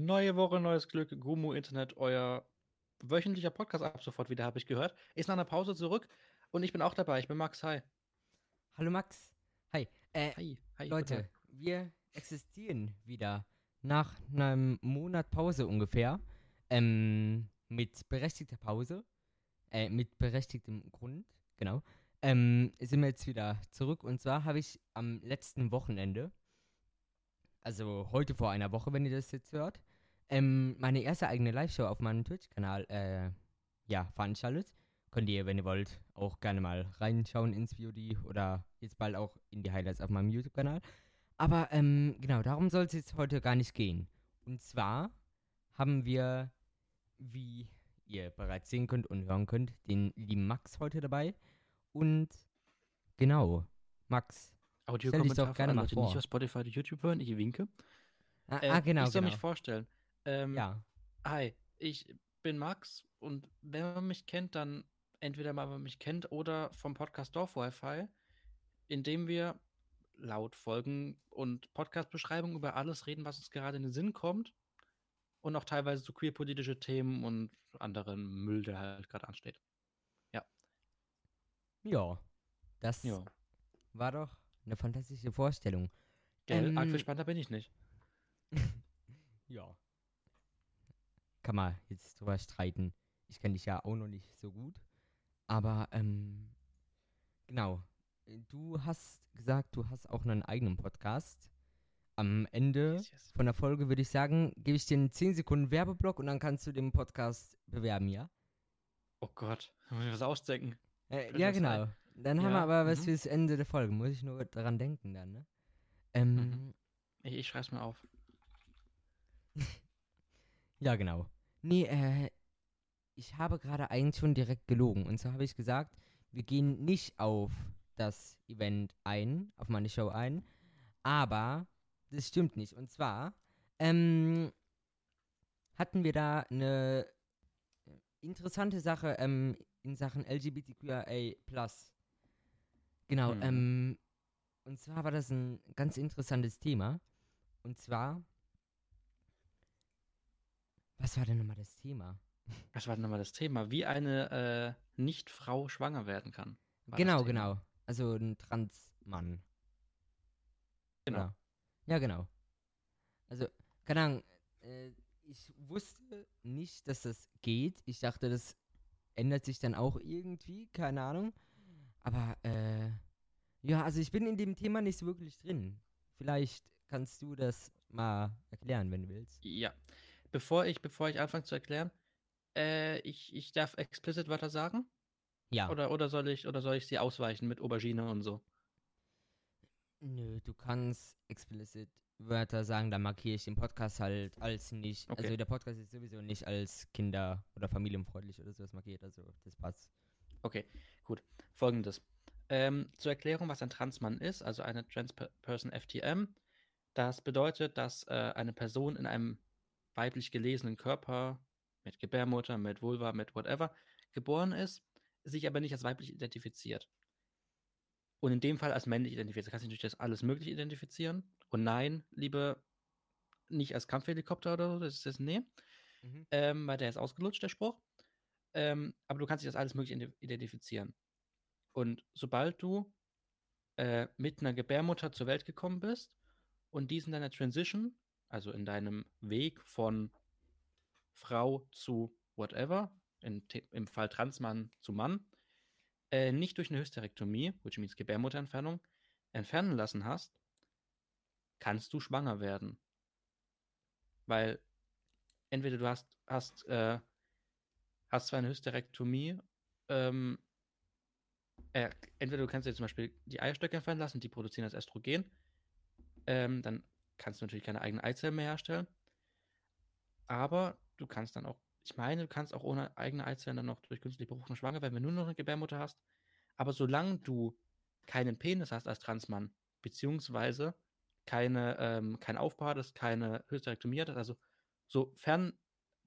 Neue Woche, neues Glück. Gumu Internet, euer wöchentlicher Podcast ab sofort wieder, habe ich gehört. Ist nach einer Pause zurück und ich bin auch dabei. Ich bin Max. Hi. Hallo Max. Hi. Äh, Hi. Hi. Leute, wir existieren wieder nach einem Monat Pause ungefähr. Ähm, mit berechtigter Pause. Äh, mit berechtigtem Grund, genau. Ähm, sind wir jetzt wieder zurück. Und zwar habe ich am letzten Wochenende, also heute vor einer Woche, wenn ihr das jetzt hört, ähm, meine erste eigene Live-Show auf meinem Twitch-Kanal, äh, ja, veranstaltet. Könnt ihr, wenn ihr wollt, auch gerne mal reinschauen ins VOD oder jetzt bald auch in die Highlights auf meinem YouTube-Kanal. Aber, ähm, genau, darum soll es jetzt heute gar nicht gehen. Und zwar haben wir, wie ihr bereits sehen könnt und hören könnt, den lieben Max heute dabei. Und, genau, Max. Audio stell dich doch gerne mal vor. nicht auf Spotify oder YouTube hören. Ich winke. Ah, Äh, ah genau, ich soll genau. mich vorstellen. Ähm, ja. Hi, ich bin Max und wenn man mich kennt, dann entweder mal, wenn man mich kennt oder vom Podcast Dorf Wi-Fi, in dem wir laut Folgen und Podcast-Beschreibungen über alles reden, was uns gerade in den Sinn kommt und auch teilweise so queerpolitische Themen und anderen Müll, der halt gerade ansteht. Ja. Das Ja, war doch eine fantastische Vorstellung. gell, arg Ähm, gespannter bin ich nicht. Ja. Kann man jetzt drüber streiten. Ich kenne dich ja auch noch nicht so gut. Aber, ähm, genau. Du hast gesagt, du hast auch einen eigenen Podcast. Am Ende Yes, yes. von der Folge würde ich sagen, gebe ich dir einen 10 Sekunden Werbeblock und dann kannst du den Podcast bewerben, ja? Oh Gott, muss ich was ausdenken. Äh, ja, genau. Dann haben wir Ja, aber was mhm. fürs Ende der Folge. Muss ich nur daran denken dann, ne? Ähm, Mhm. Ich, ich schreib's mir auf. Ja, genau. Nee, äh, ich habe gerade eigentlich schon direkt gelogen. Und zwar habe ich gesagt, wir gehen nicht auf das Event ein, auf meine Show ein. Aber das stimmt nicht. Und zwar ähm, hatten wir da eine interessante Sache ähm, in Sachen LGBTQIA. Genau, Mhm. ähm, und zwar war das ein ganz interessantes Thema. Und zwar. Was war denn nochmal das Thema? Was war denn nochmal das Thema? Wie eine äh, Nicht-Frau schwanger werden kann. genau, genau. Also ein Transmann. Genau. Oder? Ja, genau. Also, keine Ahnung, äh, ich wusste nicht, dass das geht. Ich dachte, das ändert sich dann auch irgendwie, keine Ahnung. Aber, äh, ja, also ich bin in dem Thema nicht so wirklich drin. Vielleicht kannst du das mal erklären, wenn du willst. Ja. Bevor ich, bevor ich anfange zu erklären, äh, ich, ich darf explicit Wörter sagen? Ja. Oder, oder, soll ich, oder soll ich sie ausweichen mit Aubergine und so? Nö, du kannst explicit Wörter sagen, da markiere ich den Podcast halt als nicht. Okay. Also der Podcast ist sowieso nicht als kinder- oder familienfreundlich oder sowas markiert, also das passt. Okay, gut. Folgendes. Ähm, zur Erklärung, was ein Transmann ist, also eine Trans-Person FTM. Das bedeutet, dass äh, eine Person in einem weiblich gelesenen Körper mit Gebärmutter, mit Vulva, mit whatever geboren ist, sich aber nicht als weiblich identifiziert. Und in dem Fall als männlich identifiziert. Du kannst dich natürlich als alles möglich identifizieren. Und nein, liebe, nicht als Kampfhelikopter oder so, das ist das, nee. Mhm. Ähm, weil der ist ausgelutscht, der Spruch. Ähm, aber du kannst dich als alles mögliche ide- identifizieren. Und sobald du äh, mit einer Gebärmutter zur Welt gekommen bist und dies in deiner Transition, also in deinem Weg von Frau zu whatever, in, im Fall Transmann zu Mann, äh, nicht durch eine Hysterektomie, which means Gebärmutterentfernung, entfernen lassen hast, kannst du schwanger werden. Weil entweder du hast, hast, äh, hast zwar eine Hysterektomie, ähm, äh, entweder du kannst dir zum Beispiel die Eierstöcke entfernen lassen, die produzieren das Östrogen, ähm, dann kannst du natürlich keine eigenen Eizellen mehr herstellen. Aber du kannst dann auch, ich meine, du kannst auch ohne eigene Eizellen dann noch durch künstliche Befruchtung schwanger werden, wenn du nur noch eine Gebärmutter hast. Aber solange du keinen Penis hast als Transmann, beziehungsweise keine, ähm, kein Aufbau hattest, keine Hysterektomie hattest, also sofern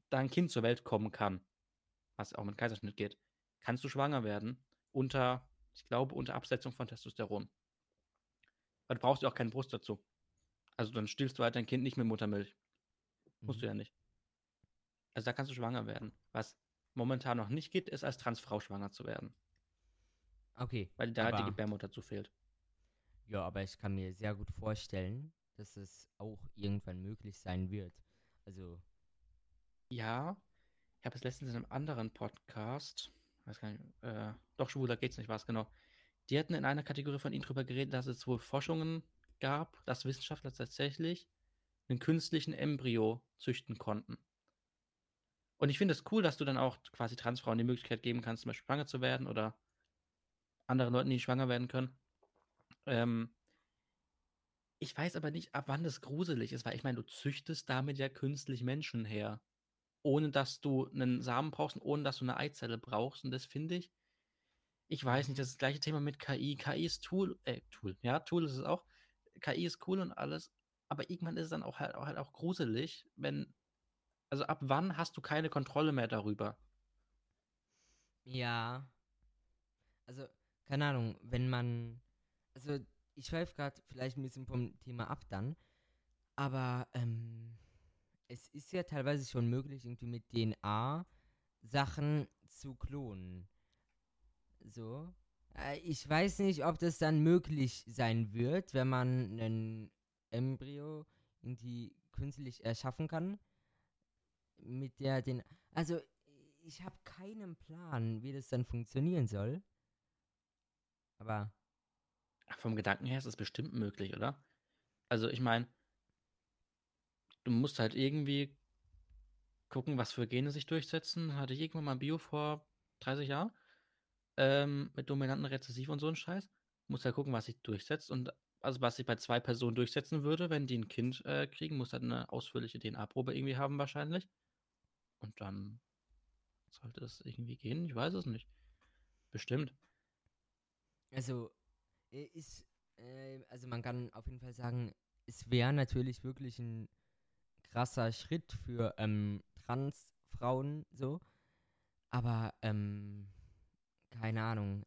dein Kind zur Welt kommen kann, was auch mit Kaiserschnitt geht, kannst du schwanger werden unter, ich glaube, unter Absetzung von Testosteron. Weil du brauchst ja auch keine Brust dazu. Also dann stillst du halt dein Kind nicht mit Muttermilch. Musst Mhm. du ja nicht. Also da kannst du schwanger werden. Was momentan noch nicht geht, ist als Transfrau schwanger zu werden. Okay. Weil da halt die Gebärmutter zu fehlt. Ja, aber ich kann mir sehr gut vorstellen, dass es auch irgendwann möglich sein wird. Also, Ja, ich habe es letztens in einem anderen Podcast, weiß gar nicht, äh, doch schwuler geht's nicht, war es genau. Die hatten in einer Kategorie von ihnen drüber geredet, dass es wohl Forschungen gab, dass Wissenschaftler tatsächlich einen künstlichen Embryo züchten konnten. Und ich finde es cool, dass du dann auch quasi Transfrauen die Möglichkeit geben kannst, zum Beispiel schwanger zu werden oder anderen Leuten, die schwanger werden können. Ähm, ich weiß aber nicht, ab wann das gruselig ist, weil ich meine, du züchtest damit ja künstlich Menschen her ohne dass du einen Samen brauchst und ohne dass du eine Eizelle brauchst. Und das finde ich, ich weiß nicht, das ist das gleiche Thema mit KI. KI ist Tool, äh, Tool, ja, Tool ist es auch. KI ist cool und alles, aber irgendwann ist es dann auch halt, auch halt auch gruselig, wenn, also ab wann hast du keine Kontrolle mehr darüber? ja. Also, keine Ahnung, wenn man. Also, ich schweife gerade vielleicht ein bisschen vom Thema ab dann. Aber, ähm. Es ist ja teilweise schon möglich, irgendwie mit DNA Sachen zu klonen. So. Äh, Ich weiß nicht, ob das dann möglich sein wird, wenn man einen Embryo irgendwie künstlich erschaffen kann. Mit der den. Also, ich habe keinen Plan, wie das dann funktionieren soll. Aber Vom Gedanken her ist es bestimmt möglich, oder? Also ich meine, du musst halt irgendwie gucken, was für Gene sich durchsetzen. Hatte ich irgendwann mal Bio vor 30 Jahren ähm, mit dominanten Rezessiv und so ein Scheiß. Muss halt gucken, was sich durchsetzt und also was sich bei zwei Personen durchsetzen würde, wenn die ein Kind äh, kriegen, muss halt eine ausführliche DNA-Probe irgendwie haben wahrscheinlich. Und dann sollte es irgendwie gehen. Ich weiß es nicht. Bestimmt. Also, äh, ist, äh, also man kann auf jeden Fall sagen, es wäre natürlich wirklich ein krasser Schritt für ähm, Transfrauen so. Aber, ähm, keine Ahnung,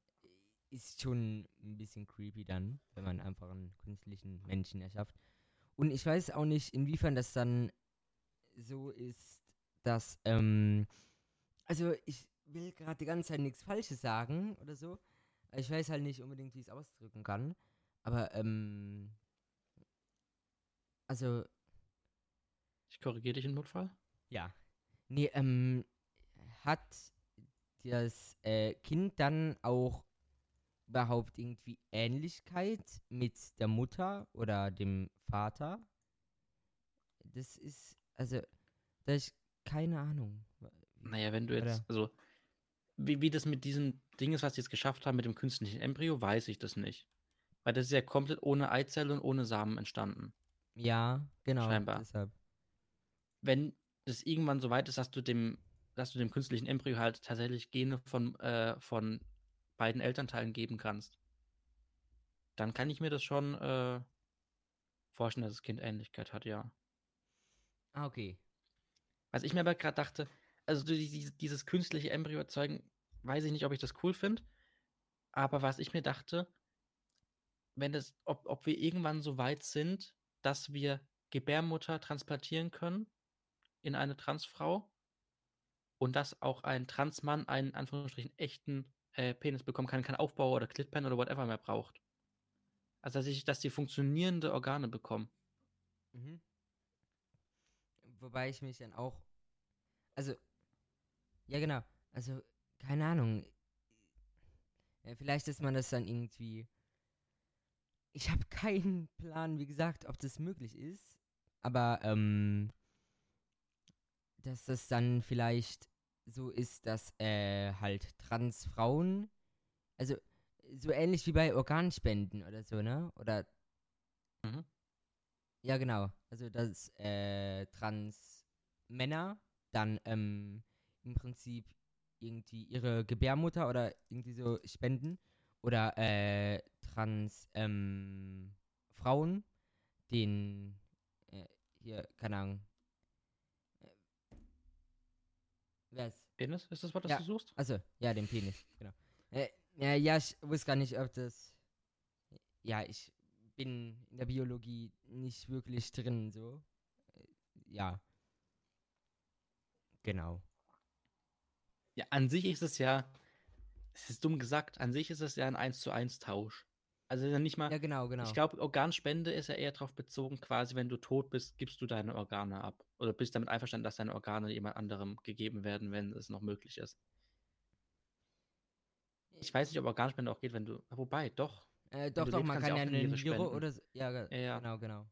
ist schon ein bisschen creepy dann, wenn man einfach einen künstlichen Menschen erschafft. Und ich weiß auch nicht, inwiefern das dann so ist, dass, ähm, also ich will gerade die ganze Zeit nichts Falsches sagen oder so. Ich weiß halt nicht unbedingt, wie ich es ausdrücken kann. Aber, ähm. Also, Ich korrigiere dich im Notfall. ja. Nee, ähm. Hat das äh, Kind dann auch überhaupt irgendwie Ähnlichkeit mit der Mutter oder dem Vater? Das ist, also, da ist keine Ahnung. Naja, wenn du jetzt, Oder- also, wie, wie das mit diesem Ding ist, was die jetzt geschafft haben mit dem künstlichen Embryo, weiß ich das nicht. Weil das ist ja komplett ohne Eizelle und ohne Samen entstanden. Ja, genau. Scheinbar. Deshalb. Wenn das irgendwann so weit ist, dass du dem, dass du dem künstlichen Embryo halt tatsächlich Gene von, äh, von beiden Elternteilen geben kannst, dann kann ich mir das schon äh, vorstellen, dass das Kind Ähnlichkeit hat, ja. Ah, okay. Was ich mir aber gerade dachte, also die- die- dieses künstliche Embryo erzeugen, weiß ich nicht, ob ich das cool finde. Aber was ich mir dachte, wenn das, ob, ob wir irgendwann so weit sind, dass wir Gebärmutter transplantieren können in eine Transfrau und dass auch ein Transmann einen in Anführungsstrichen echten äh, Penis bekommen kann, keinen Aufbau oder Clitpen oder whatever mehr braucht. Also dass ich, dass die funktionierende Organe bekommen. Mhm. Wobei ich mich dann auch. Also. Ja, genau. Also, keine Ahnung. Ja, vielleicht ist man das dann irgendwie. Ich habe keinen Plan, wie gesagt, ob das möglich ist. Aber, ähm. Dass das dann vielleicht so ist, dass äh, halt Transfrauen. Also, so ähnlich wie bei Organspenden oder so, ne? Oder Mhm. ja, genau. Also, dass äh, Trans-Männer dann ähm, im Prinzip irgendwie ihre Gebärmutter oder irgendwie so spenden. Oder äh, Trans-Frauen den äh, hier, keine Ahnung. Äh, ist? Penis, ist das Wort, das Ja. du suchst? Also, ja, den Penis, genau. Äh, ja, ja, ich wusste gar nicht, ob das. Ja, ich bin in der Biologie nicht wirklich drin, so. Äh, Ja. Genau. Ja, an sich ist es ja, es ist dumm gesagt, an sich ist es ja ein 1 zu 1 Tausch. Also ja nicht mal, Ja, genau, genau. ich glaube, Organspende ist ja eher darauf bezogen, quasi, wenn du tot bist, gibst du deine Organe ab. Oder bist damit einverstanden, dass deine Organe jemand anderem gegeben werden, wenn es noch möglich ist. Ich weiß nicht, ob Organspende auch geht, wenn du. Wobei, doch. Äh, doch, doch, lebst, man kann ja eine Niere oder so. Ja, Ja, genau, genau.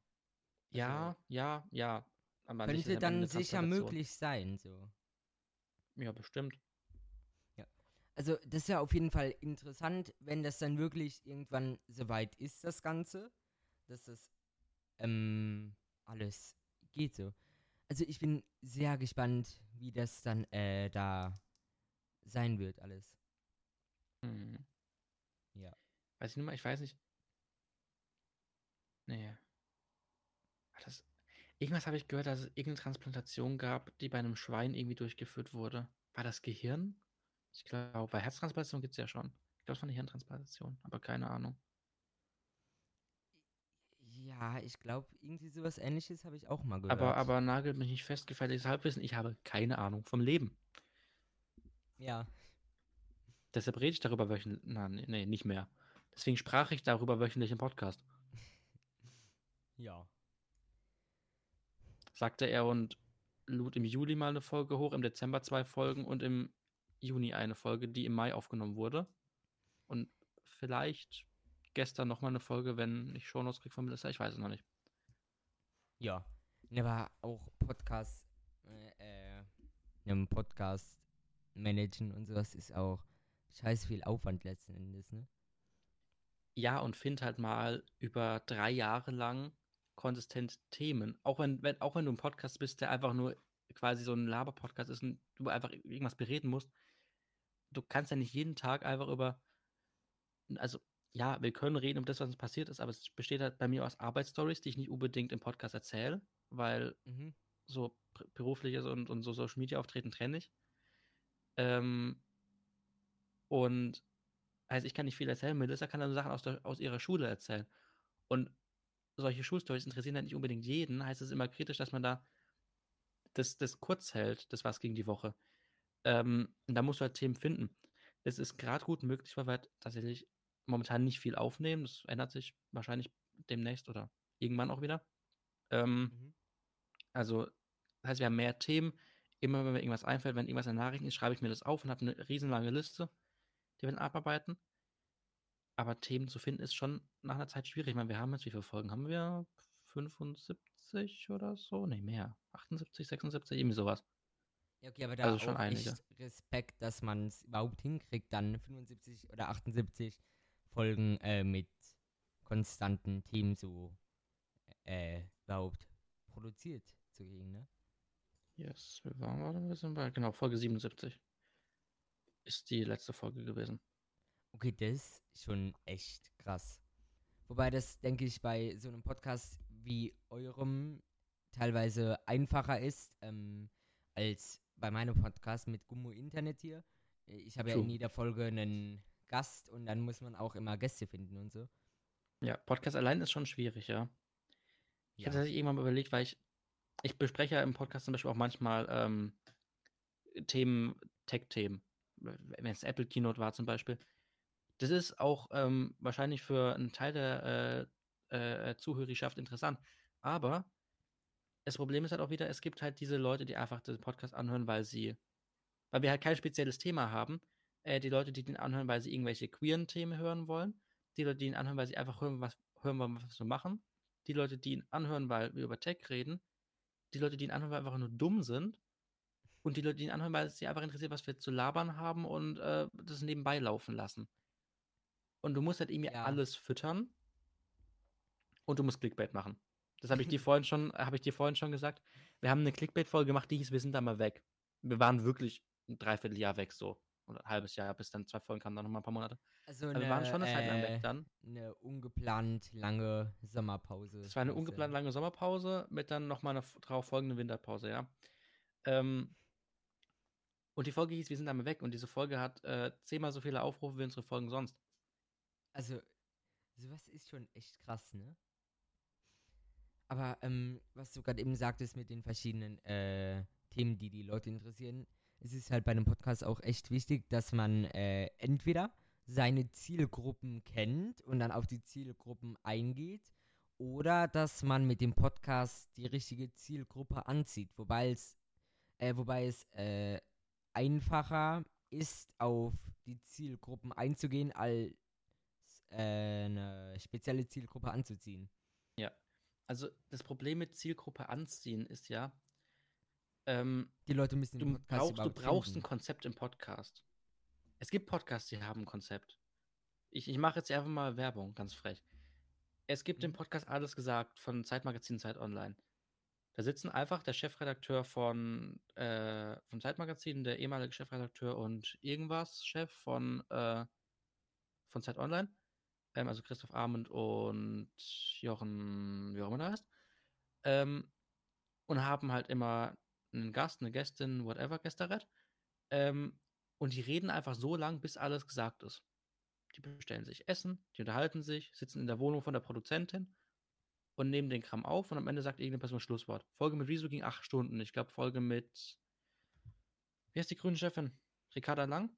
Ja, ja, ja. Aber Könnte dann sicher möglich sein, so. Ja, bestimmt. Also, das wäre auf jeden Fall interessant, wenn das dann wirklich irgendwann soweit ist, das Ganze, dass das ähm, alles geht so. Also, ich bin sehr gespannt, wie das dann äh, da sein wird, alles. Hm. Ja. Weiß ich nicht mal, ich weiß nicht. Nee. Ah, Das, irgendwas habe ich gehört, dass es irgendeine Transplantation gab, die bei einem Schwein irgendwie durchgeführt wurde. War das Gehirn? Ich glaube, bei Herztransplantation gibt es ja schon. Ich glaube, es war eine Hirntransplantation, aber keine Ahnung. Ja, ich glaube, irgendwie sowas ähnliches habe ich auch mal gehört. Aber, aber nagelt mich nicht fest, gefährliches Halbwissen. Ich habe keine Ahnung vom Leben. Ja, Deshalb rede ich darüber wöchentlich. Nein, nee, nicht mehr. Deswegen sprach ich darüber wöchentlich im Podcast. ja. sagte er und lud im Juli mal eine Folge hoch, im Dezember zwei Folgen und im Juni eine Folge, die im Mai aufgenommen wurde. Und vielleicht gestern nochmal eine Folge, wenn ich Shownotes kriege von Melissa, ich weiß es noch nicht. Ja. Ne, aber auch Podcast, äh, äh, einem Podcast managen und sowas ist auch scheiß viel Aufwand letzten Endes, ne? Ja, und find halt mal über drei Jahre lang konsistent Themen. Auch wenn, wenn, auch wenn du ein Podcast bist, der einfach nur quasi so ein Laber-Podcast ist und du einfach irgendwas bereden musst, du kannst ja nicht jeden Tag einfach über. Also, ja, wir können reden um das, was uns passiert ist, aber es besteht halt bei mir aus Arbeitsstories, die ich nicht unbedingt im Podcast erzähle, weil Mhm. so berufliches und, und so Social Media Auftreten trenne ich. Ähm, und also ich kann nicht viel erzählen, Melissa kann dann Sachen aus, der, aus ihrer Schule erzählen. Und solche Schulstories interessieren halt nicht unbedingt jeden, heißt es immer kritisch, dass man da das, das kurz hält, das was gegen die Woche. Ähm, und da musst du halt Themen finden. Es ist gerade gut möglich, weil wir halt tatsächlich momentan nicht viel aufnehmen. Das ändert sich wahrscheinlich demnächst oder irgendwann auch wieder. Ähm, Mhm. also, das heißt, wir haben mehr Themen. Immer wenn mir irgendwas einfällt, wenn irgendwas in Nachrichten ist, schreibe ich mir das auf und habe eine riesenlange Liste, die wir dann abarbeiten. Aber Themen zu finden ist schon nach einer Zeit schwierig. Ich meine, wir haben jetzt, wie viele Folgen haben wir? 75 oder so? Nee, mehr. 78, 76, irgendwie sowas. Ja, okay, aber da Also schon auch einige. echt Respekt, dass man es überhaupt hinkriegt, dann 75 oder 78 Folgen äh, mit konstanten Themen so äh, überhaupt produziert zu kriegen, ne? Yes, wir waren, warte, wir sind bei, genau, Folge 77 ist die letzte Folge gewesen. Okay, das ist schon echt krass. Wobei das, denke ich, bei so einem Podcast wie eurem teilweise einfacher ist, ähm, als bei meinem Podcast mit Gummo Internet hier. Ich habe ja in jeder Folge einen Gast und dann muss man auch immer Gäste finden und so. Ja, Podcast allein ist schon schwierig, ja. Ich Ja. hatte tatsächlich irgendwann mal überlegt, weil ich, ich bespreche ja im Podcast zum Beispiel auch manchmal ähm, Themen, Tech-Themen. Wenn es Apple Keynote war zum Beispiel. Das ist auch ähm, wahrscheinlich für einen Teil der äh, äh, Zuhörerschaft interessant. Aber das Problem ist halt auch wieder, es gibt halt diese Leute, die einfach den Podcast anhören, weil sie, weil wir halt kein spezielles Thema haben. Äh, die Leute, die den anhören, weil sie irgendwelche queeren Themen hören wollen. Die Leute, die ihn anhören, weil sie einfach hören, was hören wollen, was wir machen. Die Leute, die ihn anhören, weil wir über Tech reden. Die Leute, die ihn anhören, weil wir einfach nur dumm sind. Und die Leute, die ihn anhören, weil es sie einfach interessiert, was wir zu labern haben und äh, das nebenbei laufen lassen. Und du musst halt irgendwie Ja. alles füttern. Und du musst Clickbait machen. Das habe ich dir vorhin schon, habe ich dir vorhin schon gesagt. Wir haben eine Clickbait-Folge gemacht, die hieß, wir sind da mal weg. Wir waren wirklich ein Dreivierteljahr weg so. Oder ein halbes Jahr, bis dann zwei Folgen kamen, dann nochmal ein paar Monate. Also Aber wir waren schon eine Zeit lang weg dann. eine ungeplant lange Sommerpause. Das war eine ungeplant lange Sommerpause mit dann nochmal einer darauf folgenden Winterpause, ja. Ähm, und die Folge hieß, wir sind da mal weg. Und diese Folge hat äh, zehnmal so viele Aufrufe wie unsere Folgen sonst. Also, sowas ist schon echt krass, ne? Aber, ähm, was du gerade eben sagtest mit den verschiedenen äh, Themen, die die Leute interessieren. Es ist halt bei einem Podcast auch echt wichtig, dass man äh, entweder seine Zielgruppen kennt und dann auf die Zielgruppen eingeht oder dass man mit dem Podcast die richtige Zielgruppe anzieht, wobei es, äh, wobei es äh, einfacher ist, auf die Zielgruppen einzugehen, als äh, eine spezielle Zielgruppe anzuziehen. Also das Problem mit Zielgruppe anziehen ist ja, ähm, Die Leute müssen du brauchst, du brauchst ein. Konzept im Podcast. Es gibt Podcasts, die haben ein Konzept. Ich, ich mache jetzt einfach mal Werbung, ganz frech. Es gibt Mhm. Podcast Alles gesagt von Zeitmagazin Zeit Online. Da sitzen einfach der Chefredakteur von, äh, vom Zeitmagazin, der ehemalige Chefredakteur und irgendwas Chef von, äh, von Zeit Online. Ähm, also Christoph Arment und Jochen, wie auch immer der heißt. Ähm, und haben halt immer einen Gast, eine Gästin, whatever, Gästerett. Ähm, und die reden einfach so lang, bis alles gesagt ist. Die bestellen sich Essen, die unterhalten sich, sitzen in der Wohnung von der Produzentin und nehmen den Kram auf und am Ende sagt irgendeine Person Schlusswort. Folge mit Riso ging acht Stunden. Ich glaube, Folge mit. Wie heißt die grüne Chefin? Ricarda Lang?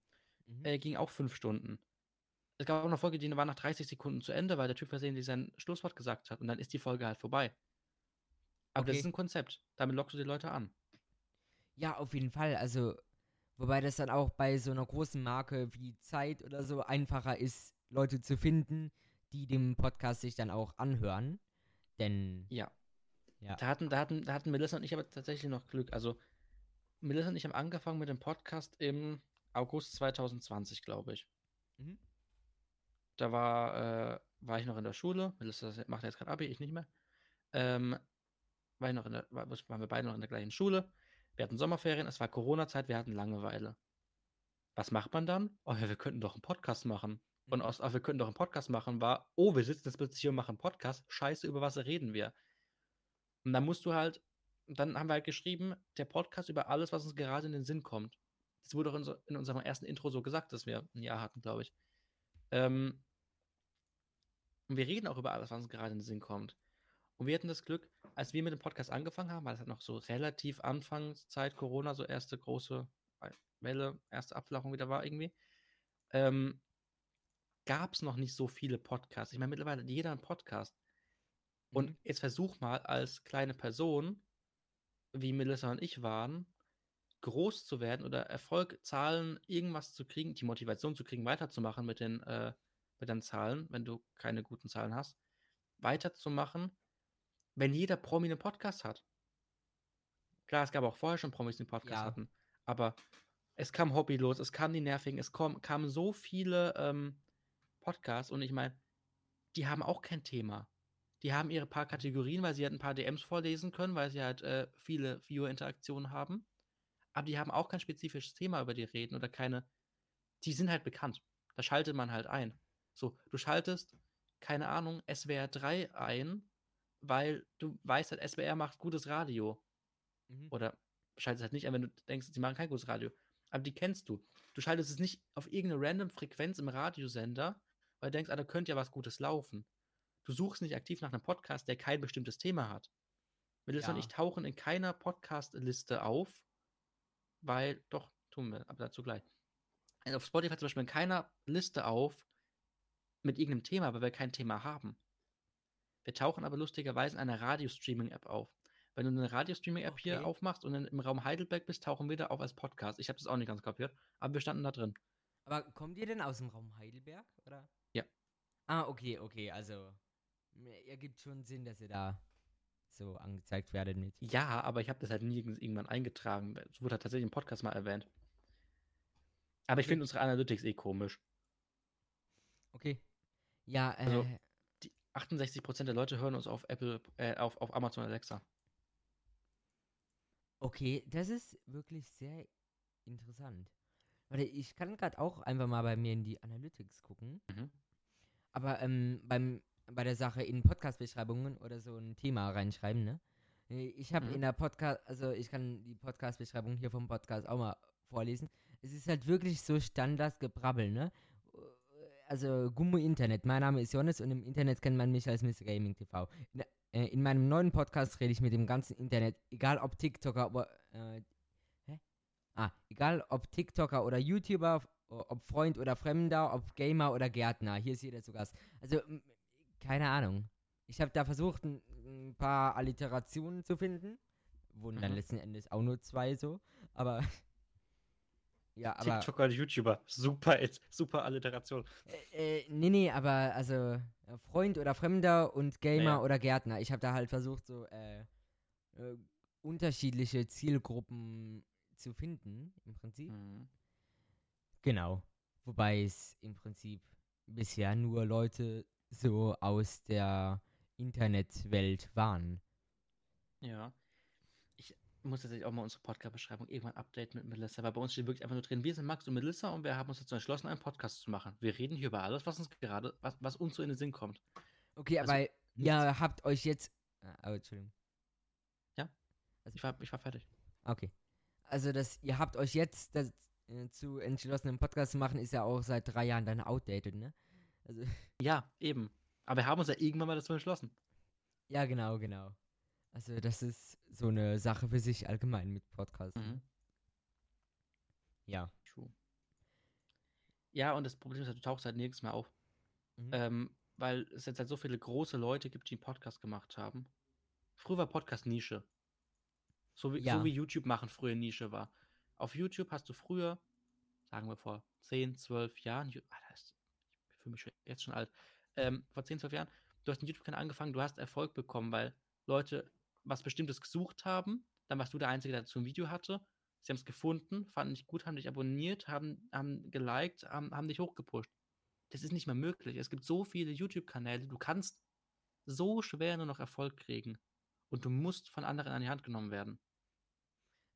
Mhm. Äh, ging auch fünf Stunden. Es gab auch eine Folge, die war nach 30 Sekunden zu Ende, weil der Typ versehentlich sein Schlusswort gesagt hat und dann ist die Folge halt vorbei. Aber das Okay. ist ein Konzept. Damit lockst du die Leute an. Ja, auf jeden Fall. Also, wobei das dann auch bei so einer großen Marke wie Zeit oder so einfacher ist, Leute zu finden, die dem Podcast sich dann auch anhören. Denn, Ja. ja. Da hatten, da, hatten, da hatten Melissa und ich aber tatsächlich noch Glück. Also, Melissa und ich haben angefangen mit dem Podcast im August 2020, glaube ich. Mhm. Da war, äh, war ich noch in der Schule. Melissa macht jetzt gerade Abi, ich nicht mehr. Ähm, war ich noch in der, war, waren wir beide noch in der gleichen Schule. Wir hatten Sommerferien, es war Corona-Zeit, wir hatten Langeweile. Was macht man dann? Oh ja, wir könnten doch einen Podcast machen. Und Mhm. aus, ach, wir könnten doch einen Podcast machen, war, oh, wir sitzen jetzt plötzlich hier und machen einen Podcast. Scheiße, über was reden wir? Und dann musst du halt, dann haben wir halt geschrieben, der Podcast über alles, was uns gerade in den Sinn kommt. Das wurde auch in, so, in unserem ersten Intro so gesagt, dass wir ein Jahr hatten, glaube ich. Ähm, und wir reden auch über alles, was uns gerade in den Sinn kommt. Und wir hatten das Glück, als wir mit dem Podcast angefangen haben, weil das halt noch so relativ Anfangszeit Corona, so erste große Welle, erste Abflachung wieder war irgendwie, ähm, gab es noch nicht so viele Podcasts. Ich meine, mittlerweile hat jeder einen Podcast. Und Mhm. jetzt versuch mal als kleine Person, wie Melissa und ich waren, groß zu werden oder Erfolg, Zahlen, irgendwas zu kriegen, die Motivation zu kriegen, weiterzumachen mit den, äh, mit den Zahlen, wenn du keine guten Zahlen hast, weiterzumachen, wenn jeder Promi einen Podcast hat. Klar, es gab auch vorher schon Promis, die einen Podcast Ja. hatten, aber es kam Hobby los, es kamen die Nervigen, es kom kamen so viele ähm, Podcasts und ich meine, die haben auch kein Thema. Die haben ihre paar Kategorien, weil sie halt ein paar DMs vorlesen können, weil sie halt äh, viele Viewer-Interaktionen haben. Aber die haben auch kein spezifisches Thema, über die reden oder keine. Die sind halt bekannt. Da schaltet man halt ein. So, du schaltest, keine Ahnung, SWR 3 ein, weil du weißt halt, SWR macht gutes Radio. Mhm. Oder schaltest halt nicht ein, wenn du denkst, sie machen kein gutes Radio. Aber die kennst du. Du schaltest es nicht auf irgendeine random Frequenz im Radiosender, weil du denkst, ah, da könnte ja was Gutes laufen. Du suchst nicht aktiv nach einem Podcast, der kein bestimmtes Thema hat. Und Ja. ich tauchen in keiner Podcast-Liste auf, weil, doch, tun wir, aber dazu gleich. Also auf Spotify zum Beispiel in keiner Liste auf mit irgendeinem Thema, weil wir kein Thema haben. Wir tauchen aber lustigerweise in einer Radio-Streaming-App auf. Wenn du eine Radio-Streaming-App hier Okay. aufmachst und dann im Raum Heidelberg bist, tauchen wir da auf als Podcast. Ich habe das auch nicht ganz kapiert, aber wir standen da drin. Aber kommt ihr denn aus dem Raum Heidelberg, oder? Ja. Ah, okay, okay, also ergibt schon Sinn, dass ihr da so angezeigt werdet mit. Ja, aber ich habe das halt nirgends irgendwann eingetragen. Es wurde halt tatsächlich im Podcast mal erwähnt. Aber ich finde unsere Analytics eh komisch. Okay. Ja, äh, Also- Die 68% der Leute hören uns auf Apple, äh, auf, auf Amazon Alexa. okay, das ist wirklich sehr interessant. Warte, ich kann gerade auch einfach mal bei mir in die Analytics gucken. Mhm. Aber ähm, beim, bei der Sache in Podcast-Beschreibungen oder so ein Thema reinschreiben, ne? Ich habe Mhm. in der Podcast, also ich kann die Podcast-Beschreibung hier vom Podcast auch mal vorlesen. Es ist halt wirklich so Standardgebrabbel, ne? Also Gummo Internet. Mein Name ist Jonas und im Internet kennt man mich als Mr. Gaming TV. In, äh, in meinem neuen Podcast rede ich mit dem ganzen Internet, egal ob TikToker, aber, äh, Ah, egal ob TikToker oder YouTuber, ob Freund oder Fremder, ob Gamer oder Gärtner. Hier ist jeder zu Gast. Also, keine Ahnung. Ich habe da versucht, ein, ein, paar Alliterationen zu finden. Wurden mhm. dann letzten Endes auch nur zwei so. Aber. ja, aber. TikToker und YouTuber. Super, super Alliteration. Äh, äh, nee, nee, aber also Freund oder Fremder und Gamer ja. oder Gärtner. Ich habe da halt versucht, so äh, äh, unterschiedliche Zielgruppen zu finden, im Prinzip. Mhm. Genau. Wobei es im Prinzip bisher nur Leute so aus der Internetwelt waren. Ja. Ich muss tatsächlich auch mal unsere Podcast-Beschreibung irgendwann updaten mit Melissa, weil bei uns steht wirklich einfach nur drin, wir sind Max und Melissa und wir haben uns dazu entschlossen, einen Podcast zu machen. Wir reden hier über alles, was uns gerade, was, was uns so in den Sinn kommt. Okay, also, aber ihr habt euch jetzt. Ah, oh, Entschuldigung. Ja? Also, ich, war, ich war fertig. Okay. Also, das, ihr habt euch jetzt dazu äh, entschlossen, einen Podcast zu machen, ist ja auch seit drei Jahren dann outdated, ne? Also. Ja, eben. Aber wir haben uns ja irgendwann mal dazu entschlossen. Ja, genau, genau. Also das ist so eine Sache für sich allgemein mit Podcasts. Mhm. Ja. True. Ja, und das Problem ist, du tauchst halt nirgends mehr auf. Mhm. Ähm, weil es jetzt halt so viele große Leute gibt, die einen Podcast gemacht haben. Früher war Podcast Nische. So wie, ja. so wie YouTube machen früher Nische war. Auf YouTube hast du früher, sagen wir vor 10, 12 Jahren, Alter, ich fühle mich jetzt schon alt, ähm, vor 10, 12 Jahren, du hast einen YouTube-Kanal angefangen, du hast Erfolg bekommen, weil Leute was Bestimmtes gesucht haben, dann warst du der Einzige, der dazu ein Video hatte. Sie haben es gefunden, fanden dich gut, haben dich abonniert, haben, haben geliked, haben, haben dich hochgepusht. Das ist nicht mehr möglich. Es gibt so viele YouTube-Kanäle, du kannst so schwer nur noch Erfolg kriegen. Und du musst von anderen an die Hand genommen werden.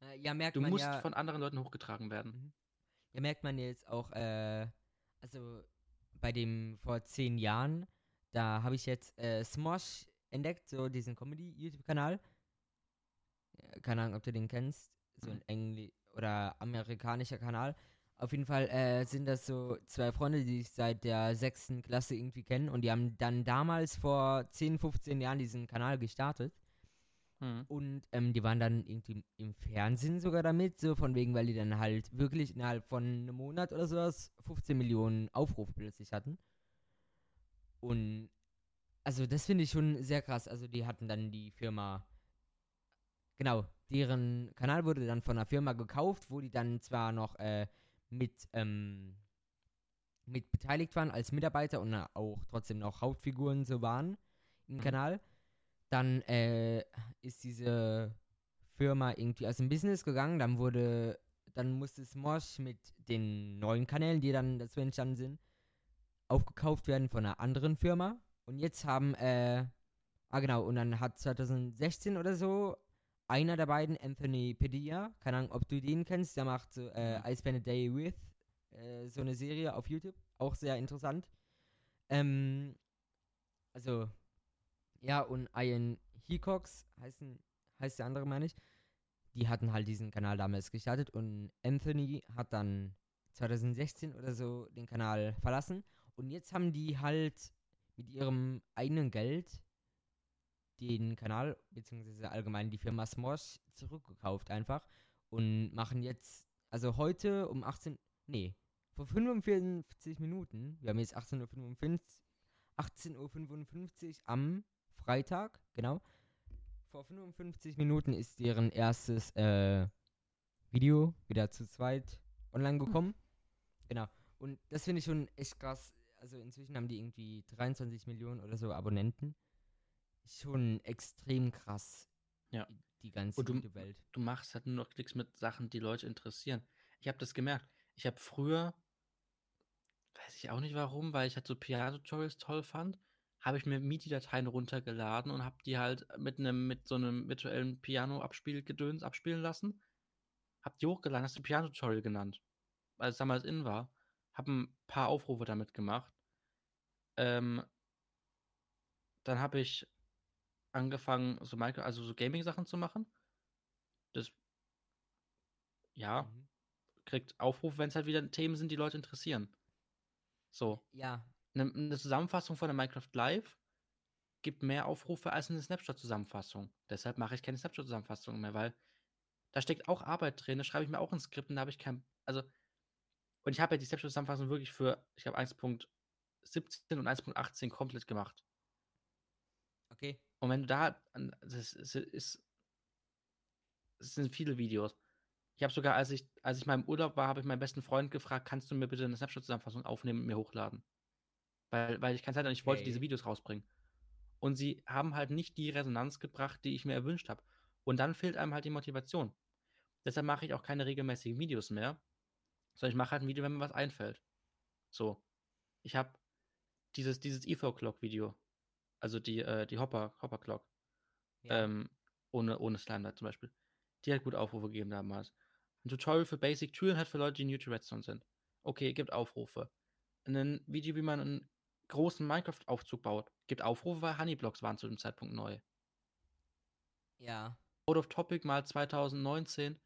Äh, ja, merkt du man musst ja, von anderen Leuten hochgetragen werden. Mhm. Ja, merkt man jetzt auch, äh, also bei dem vor zehn Jahren, da habe ich jetzt äh, Smosh entdeckt, so diesen Comedy-YouTube-Kanal. Keine Ahnung, ob du den kennst. So ein Engl- oder amerikanischer Kanal. Auf jeden Fall äh, sind das so zwei Freunde, die ich seit der sechsten Klasse irgendwie kennen. Und die haben dann damals vor 10, 15 Jahren diesen Kanal gestartet. Mhm. Und ähm, die waren dann irgendwie im Fernsehen sogar damit, so von wegen, weil die dann halt wirklich innerhalb von einem Monat oder sowas 15 Millionen Aufrufe plötzlich hatten. Und also das finde ich schon sehr krass. Also die hatten dann die Firma, genau, deren Kanal wurde dann von einer Firma gekauft, wo die dann zwar noch äh, mit, ähm, mit beteiligt waren als Mitarbeiter und auch trotzdem noch Hauptfiguren so waren im mhm. Kanal. Dann äh, ist diese Firma irgendwie aus dem Business gegangen. Dann wurde, dann musste Smosh mit den neuen Kanälen, die dann dazu entstanden sind, aufgekauft werden von einer anderen Firma. Und jetzt haben, äh, ah genau, und dann hat 2016 oder so einer der beiden, Anthony Padilla, keine Ahnung, ob du den kennst, der macht so, äh, I Spend a Day With, äh, so eine Serie auf YouTube, auch sehr interessant. Ähm, also ja, und Ian Hecox heißen, heißt der andere, meine ich. Die hatten halt diesen Kanal damals gestartet und Anthony hat dann 2016 oder so den Kanal verlassen. Und jetzt haben die halt mit ihrem eigenen Geld den Kanal, beziehungsweise allgemein die Firma Smosh zurückgekauft einfach und machen jetzt, also heute um 18, nee, vor 45 Minuten, wir haben jetzt 18.55 Uhr, 18.55 Uhr am Freitag, genau. Vor 55 Minuten ist deren erstes äh, Video wieder zu zweit online gekommen. Hm. Genau. Und das finde ich schon echt krass. Also inzwischen haben die irgendwie 23 Millionen oder so Abonnenten. Schon extrem krass. Ja. Die ganze du, Welt. Du machst halt nur noch Klicks mit Sachen, die Leute interessieren. Ich habe das gemerkt. Ich habe früher, weiß ich auch nicht warum, weil ich halt so Piano-Tutorials toll fand, habe ich mir MIDI-Dateien runtergeladen und habe die halt mit einem mit so einem virtuellen Piano-Abspielgedöns abspielen lassen. Hab die hochgeladen, hast du Piano-Tutorial genannt, weil es damals in war. Hab ein paar Aufrufe damit gemacht. Ähm, dann habe ich angefangen, so Micro, also so Gaming-Sachen zu machen. Das ja, mhm. kriegt Aufrufe, wenn es halt wieder Themen sind, die Leute interessieren. So. Ja, eine, eine Zusammenfassung von der Minecraft Live gibt mehr Aufrufe als eine Snapshot-Zusammenfassung. Deshalb mache ich keine Snapshot-Zusammenfassung mehr, weil Da steckt auch Arbeit drin, da schreibe ich mir auch ein Skript und da habe ich kein, also, und ich habe ja die Snapshot-Zusammenfassung wirklich für, ich glaube, 1.17 und 1.18 komplett gemacht. Okay. Und wenn du da, das ist, ist es sind viele Videos. Ich habe sogar, als ich, als ich mal im Urlaub war, habe ich meinen besten Freund gefragt, kannst du mir bitte eine Snapshot-Zusammenfassung aufnehmen und mir hochladen? Weil, weil ich keine Zeit hatte und ich wollte diese Videos rausbringen. Und sie haben halt nicht die Resonanz gebracht, die ich mir erwünscht habe. Und dann fehlt einem halt die Motivation. Deshalb mache ich auch keine regelmäßigen Videos mehr, sondern ich mache halt ein Video, wenn mir was einfällt. So. Ich habe dieses, dieses Etho-Clock-Video, also die, äh, die Hopper, Hopper Clock, ja. ähm, ohne, ohne Slime zum Beispiel. Die hat gut Aufrufe gegeben damals. Ein Tutorial für Basic Türen hat für Leute, die new to Redstone sind. Okay, gibt Aufrufe. Ein Video, wie man einen großen Minecraft-Aufzug baut, gibt Aufrufe, weil Honeyblocks waren zu dem Zeitpunkt neu. Ja. Out of Topic mal 2019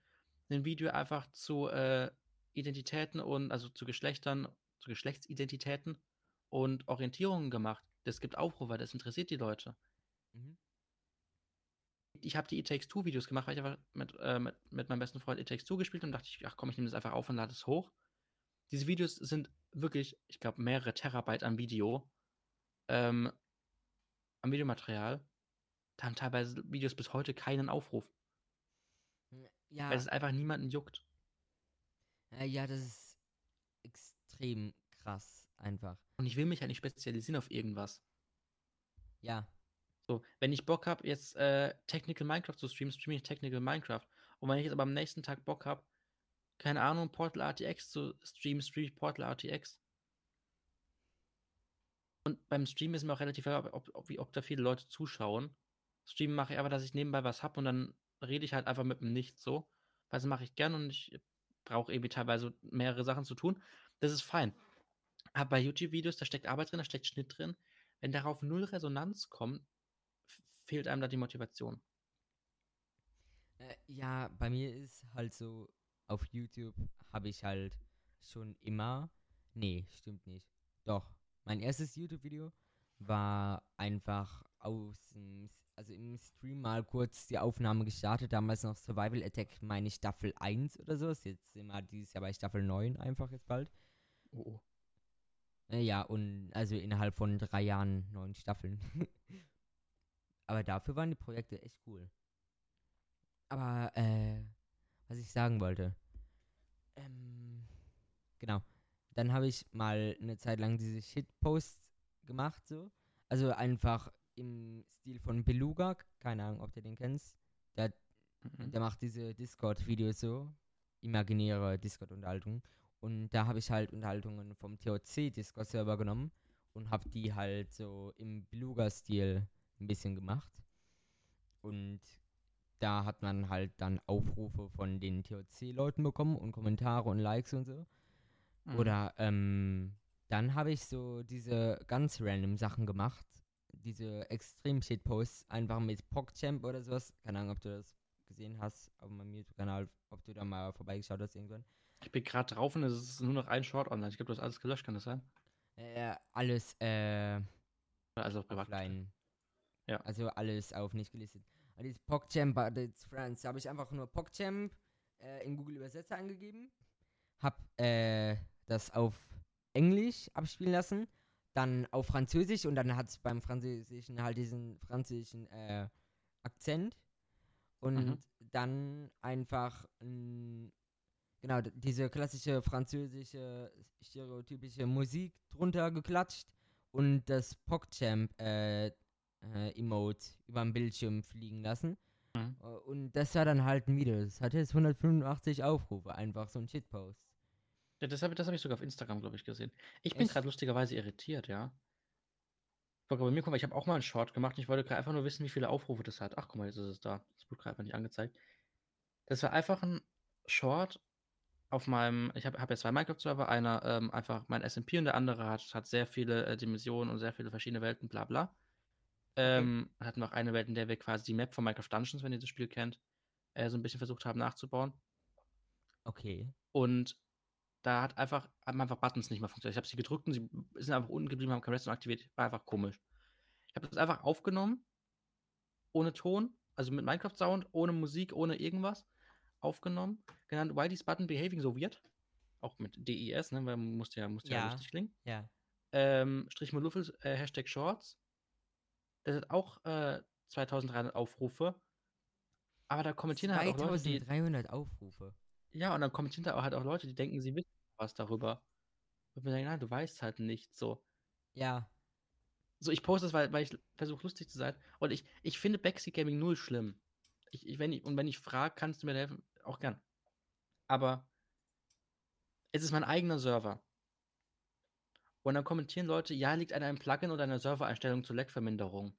ein Video einfach zu äh, Identitäten und also zu Geschlechtern, zu Geschlechtsidentitäten und Orientierungen gemacht. Das gibt Aufrufe, das interessiert die Leute. Mhm ich habe die It Takes Two Videos gemacht, weil ich einfach mit, äh, mit, mit meinem besten Freund It Takes Two gespielt und dachte ich, ach komm, ich nehme das einfach auf und lade es hoch. Diese Videos sind wirklich, ich glaube, mehrere Terabyte an Video, ähm, am Videomaterial. Da haben teilweise Videos bis heute keinen Aufruf. Ja. Weil es einfach niemanden juckt. Ja, das ist extrem krass, einfach. Und ich will mich ja nicht spezialisieren auf irgendwas. Ja. So, wenn ich Bock habe, jetzt äh, Technical Minecraft zu streamen, streame ich Technical Minecraft. Und wenn ich jetzt aber am nächsten Tag Bock habe, keine Ahnung, Portal RTX zu streamen, streame ich Portal RTX. Und beim Streamen ist mir auch relativ egal, ob, ob, ob, da viele Leute zuschauen. Streamen mache ich aber, dass ich nebenbei was habe und dann rede ich halt einfach mit dem Nichts so. Weil das mache ich gern und ich brauche irgendwie teilweise mehrere Sachen zu tun. Das ist fein. Aber bei YouTube-Videos, da steckt Arbeit drin, da steckt Schnitt drin. Wenn darauf null Resonanz kommt, fehlt einem da die Motivation. Äh, ja, bei mir ist halt so, auf YouTube habe ich halt schon immer. Nee, stimmt nicht. Doch. Mein erstes YouTube-Video war einfach aus dem, also im Stream mal kurz die Aufnahme gestartet, damals noch Survival Attack, meine Staffel 1 oder so. Jetzt sind wir dieses Jahr bei Staffel 9 einfach jetzt bald. Oh. oh. Äh, ja, und also innerhalb von drei Jahren neun Staffeln. Aber dafür waren die Projekte echt cool. Aber, äh, was ich sagen wollte. Genau. Dann habe ich mal eine Zeit lang diese Shitposts gemacht, so. Also einfach im Stil von Beluga. Keine Ahnung, ob du den kennst. Der, mhm. der macht diese Discord-Videos so. Imaginäre Discord-Unterhaltungen. Und da habe ich halt Unterhaltungen vom TOC-Discord-Server genommen und habe die halt so im Beluga-Stil ein bisschen gemacht. Und da hat man halt dann Aufrufe von den TOC-Leuten bekommen und Kommentare und Likes und so. Mhm. Oder ähm, dann habe ich so diese ganz random Sachen gemacht. Diese Extrem-Shit-Posts einfach mit PogChamp oder sowas. Keine Ahnung, ob du das gesehen hast auf meinem YouTube-Kanal, ob du da mal vorbeigeschaut hast irgendwann. Ich bin gerade drauf und es ist nur noch ein Short online. Ich glaube, du hast alles gelöscht, kann das sein? Äh, alles, äh. Also privat. Offline. Ja. Also alles auf nicht gelistet. Und dieses PogChamp but it's friends. Da habe ich einfach nur PogChamp äh, in Google Übersetzer eingegeben. Hab äh, das auf Englisch abspielen lassen. Dann auf Französisch und dann hat es beim Französischen halt diesen französischen äh, Akzent. Und mhm. dann einfach genau diese klassische französische stereotypische Musik drunter geklatscht und das PogChamp äh, äh, Emote über den Bildschirm fliegen lassen. Mhm. Äh, und das war dann halt ein Video. Das hatte jetzt 185 Aufrufe, einfach so ein Shitpost. Ja, das habe das hab ich sogar auf Instagram, glaube ich, gesehen. Ich bin gerade lustigerweise irritiert, ja. Bei mir, guck mal, ich habe auch mal einen Short gemacht. Ich wollte gerade einfach nur wissen, wie viele Aufrufe das hat. Ach, guck mal, jetzt ist es da. Das wurde gerade einfach nicht angezeigt. Das war einfach ein Short auf meinem, ich habe hab ja zwei Minecraft-Server, einer ähm, einfach mein SMP und der andere hat, hat sehr viele äh, Dimensionen und sehr viele verschiedene Welten, bla bla. Ähm, okay. Hatten noch eine Welt, in der wir quasi die Map von Minecraft Dungeons, wenn ihr das Spiel kennt, äh, so ein bisschen versucht haben nachzubauen. Okay. Und da hat einfach, haben einfach Buttons nicht mehr funktioniert. Ich habe sie gedrückt und sie sind einfach unten geblieben, haben kein Redstone aktiviert. War einfach komisch. Ich habe das einfach aufgenommen, ohne Ton, also mit Minecraft-Sound, ohne Musik, ohne irgendwas. aufgenommen, genannt Why This Button Behaving So Weird. Auch mit DIS, ne, weil man musste ja, musste ja. Ja. lustig klingen. Ja. Ähm, Strich Moluffel, äh, Hashtag Shorts. Das hat auch äh, 2300 Aufrufe. Aber da kommentieren halt auch Leute, die. 2300 Aufrufe. Ja, und dann kommentieren da halt auch Leute, die denken, sie wissen was darüber. Und mir denken, nein, du weißt halt nicht so. Ja. So, ich poste das, weil, weil ich versuche lustig zu sein. Und ich, ich finde Backseat Gaming null schlimm. Ich, ich, wenn ich, und wenn ich frage, kannst du mir helfen? Auch gern. Aber es ist mein eigener Server. Und dann kommentieren Leute, ja, liegt an einem Plugin oder einer Servereinstellung zur Lag-Verminderung.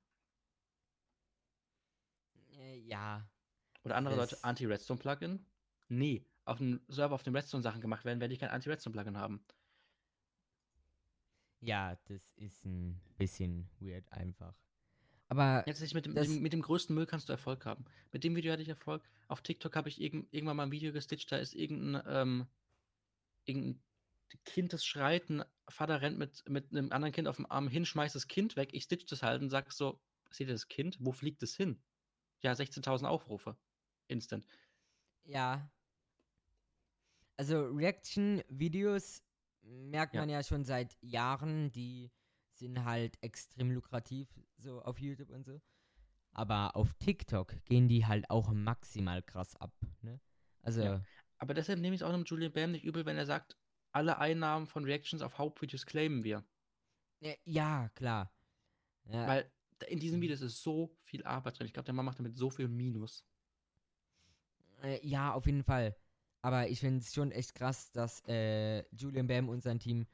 Äh, ja. Oder andere Leute, Anti-Redstone-Plugin? Nee, auf dem Server, auf dem Redstone Sachen gemacht werden, werde ich kein Anti-Redstone-Plugin haben. Ja, das ist ein bisschen weird einfach. Aber Jetzt mit dem, Das- mit dem größten Müll kannst du Erfolg haben. Mit dem Video hatte ich Erfolg. Auf TikTok habe ich irgend, irgendwann mal ein Video gestitcht, da ist irgendein, ähm, irgendein Kind, das schreit, ein Vater rennt mit, mit einem anderen Kind auf dem Arm hin, schmeißt das Kind weg, ich stitch das halt und sag so, seht ihr das Kind? Wo fliegt es hin? Ja, 16.000 Aufrufe. Instant. ja. Also Reaction-Videos merkt Ja. man ja schon seit Jahren, die sind halt extrem lukrativ, so auf YouTube und so. Aber auf TikTok gehen die halt auch maximal krass ab, ne? Also, Ja. Aber deshalb nehme ich es auch einem Julian Bam nicht übel, wenn er sagt, alle Einnahmen von Reactions auf Hauptvideos claimen wir. ja, klar. Ja, Weil in diesen Videos ist so viel Arbeit drin. Ich glaube, der Mann macht damit so viel Minus. Äh, ja, auf jeden Fall. Aber ich finde es schon echt krass, dass äh, Julian Bam und sein Team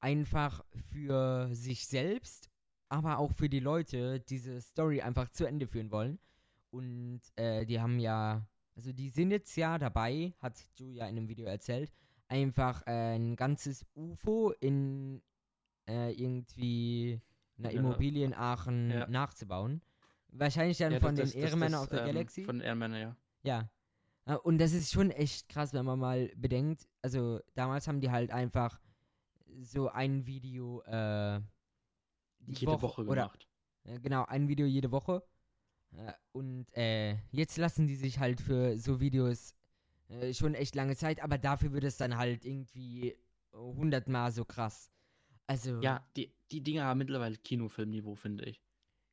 einfach für sich selbst, aber auch für die Leute diese Story einfach zu Ende führen wollen. Und äh, die haben ja, also die sind jetzt ja dabei, hat Julia in einem Video erzählt, einfach äh, ein ganzes UFO in äh, irgendwie einer Ja, Immobilie in Aachen ja. nachzubauen. Wahrscheinlich dann Ja, von das- den Ehrenmännern auf der ähm, Galaxy. Von den Ehrenmännern, ja. Ja. Äh, Und das ist schon echt krass, wenn man mal bedenkt. Also damals haben die halt einfach so ein Video äh, Jede Woche, oder gemacht. äh, genau ein Video jede Woche. Äh, und äh, jetzt lassen die sich halt für so Videos äh, schon echt lange Zeit, aber dafür wird es dann halt irgendwie hundertmal so krass. Also Ja, die, die Dinger haben mittlerweile Kinofilmniveau, finde ich.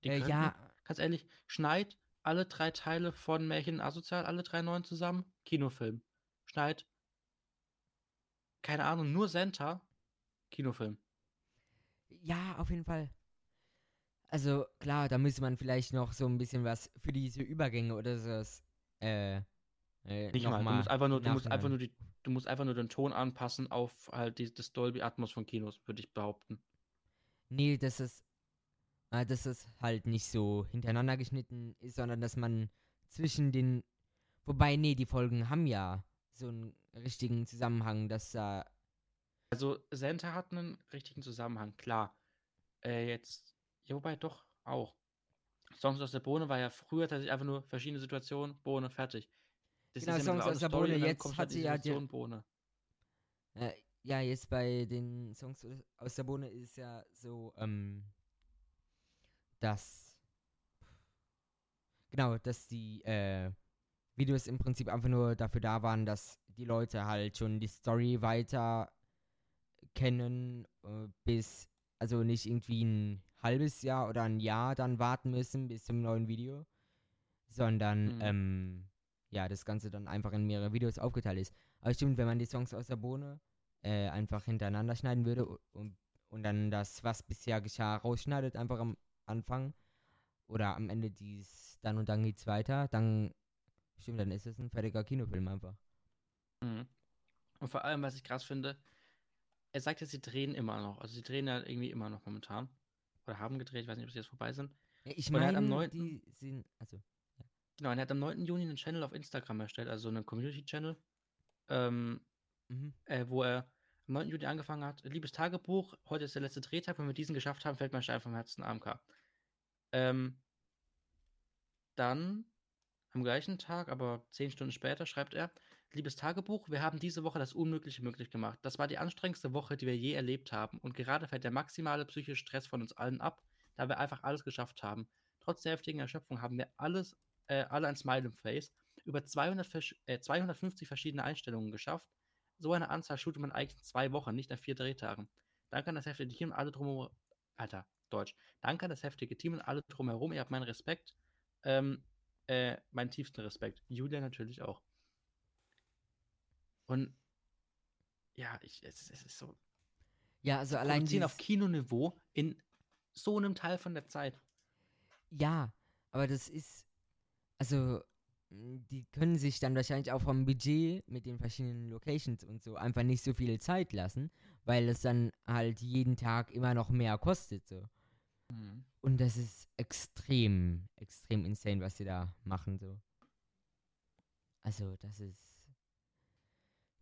Die könnten- ja, Ganz ehrlich, schneid alle drei Teile von Märchen Asozial, alle drei neuen zusammen, Kinofilm. Schneid, keine Ahnung, nur Santa, Kinofilm. Ja, auf jeden Fall. Also klar, da müsste man vielleicht noch so ein bisschen was für diese Übergänge oder so äh, äh, Nicht noch mal, du mal musst einfach nur, du musst einfach nur die, du musst einfach nur den Ton anpassen auf halt die, das Dolby Atmos von Kinos, würde ich behaupten. Nee, dass es, äh, dass es halt nicht so hintereinander geschnitten ist, sondern dass man zwischen den, wobei, nee, die Folgen haben ja so einen richtigen Zusammenhang, dass da, Also Santa hat einen richtigen Zusammenhang, klar. Äh, jetzt, ja, wobei doch auch. Songs aus der Bohne war ja früher tatsächlich einfach nur verschiedene Situationen, Bohne, fertig. Das Genau, ja Songs aus der Bohne, jetzt hat halt sie ja die- Bohne. äh, ja, jetzt bei den Songs aus der Bohne ist ja so, ähm, dass, genau, dass die, äh, Videos im Prinzip einfach nur dafür da waren, dass die Leute halt schon die Story weiter kennen, äh, bis, also nicht irgendwie ein halbes Jahr oder ein Jahr dann warten müssen bis zum neuen Video, sondern, Mhm. ähm, ja, das Ganze dann einfach in mehrere Videos aufgeteilt ist. Aber stimmt, wenn man die Songs aus der Bohne äh, einfach hintereinander schneiden würde und, und dann das, was bisher geschah, rausschneidet, einfach am Anfang oder am Ende dies, dann und dann geht's weiter, dann stimmt, dann ist es ein fertiger Kinofilm einfach. Mhm. Und vor allem, was ich krass finde, er sagt jetzt, sie drehen immer noch. Also sie drehen ja irgendwie immer noch momentan. Oder haben gedreht, ich weiß nicht, ob sie jetzt vorbei sind. Ja, ich er hat meine, am 9. die sind, also, Genau, und er hat am 9. Juni einen Channel auf Instagram erstellt, also einen Community-Channel, ähm, mhm. äh, wo er am 9. Juni angefangen hat. Liebes Tagebuch, heute ist der letzte Drehtag, wenn wir diesen geschafft haben, fällt mein Stein vom Herzen AMK. Ähm, dann am gleichen Tag, aber zehn Stunden später, schreibt er: Liebes Tagebuch, wir haben diese Woche das Unmögliche möglich gemacht. Das war die anstrengendste Woche, die wir je erlebt haben. Und gerade fällt der maximale psychische Stress von uns allen ab, da wir einfach alles geschafft haben. Trotz der heftigen Erschöpfung haben wir alles, äh, alle ein Smile im Face. über 200, versch- äh, 250 verschiedene Einstellungen geschafft. So eine Anzahl shootet man eigentlich in zwei Wochen, nicht nach vier Drehtagen. Danke an das heftige Team und alle drumherum. Alter, Deutsch. Danke an das heftige Team und alle drumherum. Ihr habt meinen Respekt. Ähm, äh, meinen tiefsten Respekt. Julia natürlich auch. Und ja, ich, es, es ist so. Ja, also allein Produzieren auf dieses- Kinoniveau in so einem Teil von der Zeit. Ja, aber das ist, also, die können sich dann wahrscheinlich auch vom Budget mit den verschiedenen Locations und so einfach nicht so viel Zeit lassen, weil es dann halt jeden Tag immer noch mehr kostet, so. Und das ist extrem, extrem insane, was sie da machen, so. Also, das ist,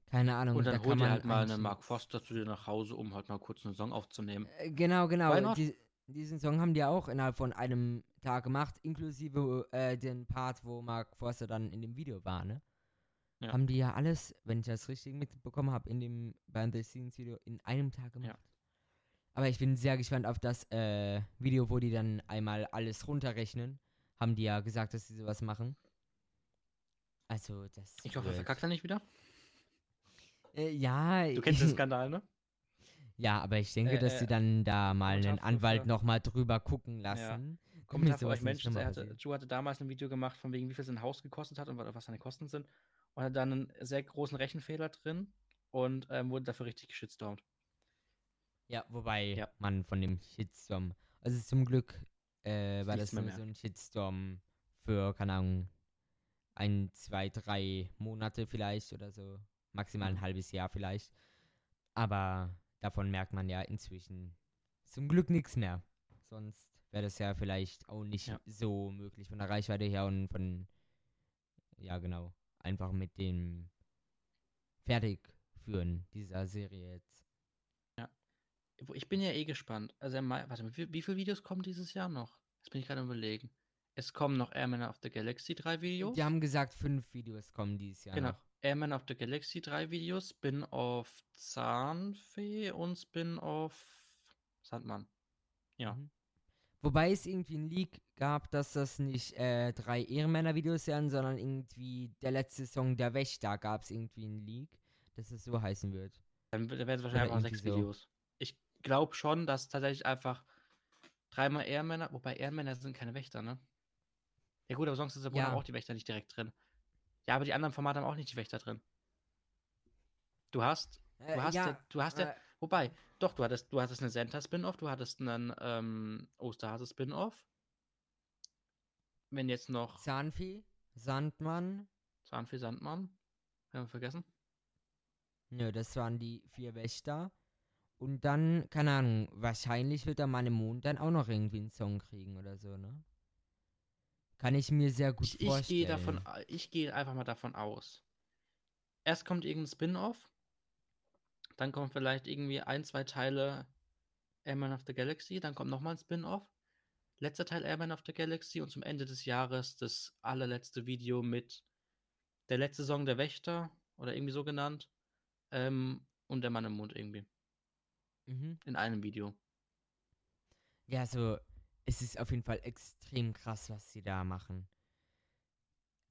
keine Ahnung, Und da dann kann holt ihr man halt mal einen Mark Foster zu dir nach Hause, um halt mal kurz einen Song aufzunehmen. Äh, Genau, genau. Die, diesen Song haben die auch innerhalb von einem Tag gemacht, inklusive äh, den Part, wo Mark Forster dann in dem Video war, ne? Ja. Haben die ja alles, wenn ich das richtig mitbekommen habe, in dem Behind-the-Scenes-Video in einem Tag gemacht. Aber ich bin sehr gespannt auf das äh, Video, wo die dann einmal alles runterrechnen. Haben die ja gesagt, dass sie sowas machen. Also, das. Ich hoffe, er verkackt er nicht wieder. Äh, ja, Du kennst den Skandal, ne? Ja, aber ich denke, Äh, dass äh, sie dann da mal einen Anwalt nochmal drüber gucken lassen. damit Kommentar sowas euch Menschen. Er hatte. Joe hatte damals ein Video gemacht, von wegen, wie viel sein Haus gekostet hat und wa- was seine Kosten sind. Und hat dann einen sehr großen Rechenfehler drin und ähm, wurde dafür richtig geschitstormt. Ja, wobei Ja. man von dem Shitstorm. Also zum Glück äh, war das nur so ein Shitstorm für, keine Ahnung, ein, zwei, drei Monate vielleicht oder so. Maximal ein Mhm. halbes Jahr vielleicht. Aber davon merkt man ja inzwischen zum Glück nichts mehr. Sonst wäre das ja vielleicht auch nicht Ja. so möglich von der Reichweite her und von, ja genau, einfach mit dem Fertigführen dieser Serie jetzt. Wo- Ich bin ja eh gespannt. Also, warte mal, wie, wie viele Videos kommen dieses Jahr noch? Das bin ich gerade überlegen. Es kommen noch Airman of the Galaxy drei Videos. Die haben gesagt, fünf Videos kommen dieses Jahr Genau. noch. Airman of the Galaxy drei Videos, Spin-off Zahnfee und Spin-off Sandmann. Ja. Mhm. Wobei es irgendwie ein Leak gab, dass das nicht äh, drei Ehrenmänner-Videos wären, sondern irgendwie der letzte Song Der Wächter gab es irgendwie ein Leak, dass es so heißen wird. Dann werden es wahrscheinlich Oder einfach sechs so. Videos. Ich glaube schon, dass tatsächlich einfach dreimal Ehrenmänner, wobei Ehrenmänner sind keine Wächter, ne? Ja gut, aber sonst ist da Ja. auch die Wächter nicht direkt drin. Ja, aber die anderen Formate haben auch nicht die Wächter drin. Du hast, Äh, du hast ja, du hast ja, äh, wobei, doch, du hattest, du hattest eine Santa-Spin-Off, du hattest einen ähm, Osterhase-Spin-Off. Wenn jetzt noch Zahnfee, Sandmann, Zahnfee Sandmann, haben wir vergessen? nö, das waren die vier Wächter. Und dann, keine Ahnung, wahrscheinlich wird der Mann im Mond dann auch noch irgendwie einen Song kriegen oder so, ne? Kann ich mir sehr gut Ich, ich vorstellen. gehe davon, ich gehe einfach mal davon aus. Erst kommt irgendein Spin-off, dann kommt vielleicht irgendwie ein, zwei Teile Airman of the Galaxy, dann kommt nochmal ein Spin-off, letzter Teil Airman of the Galaxy und zum Ende des Jahres das allerletzte Video mit der letzte Song der Wächter oder irgendwie so genannt ähm, und der Mann im Mond irgendwie Mhm. in einem Video. Ja, also es ist auf jeden Fall extrem krass, was sie da machen.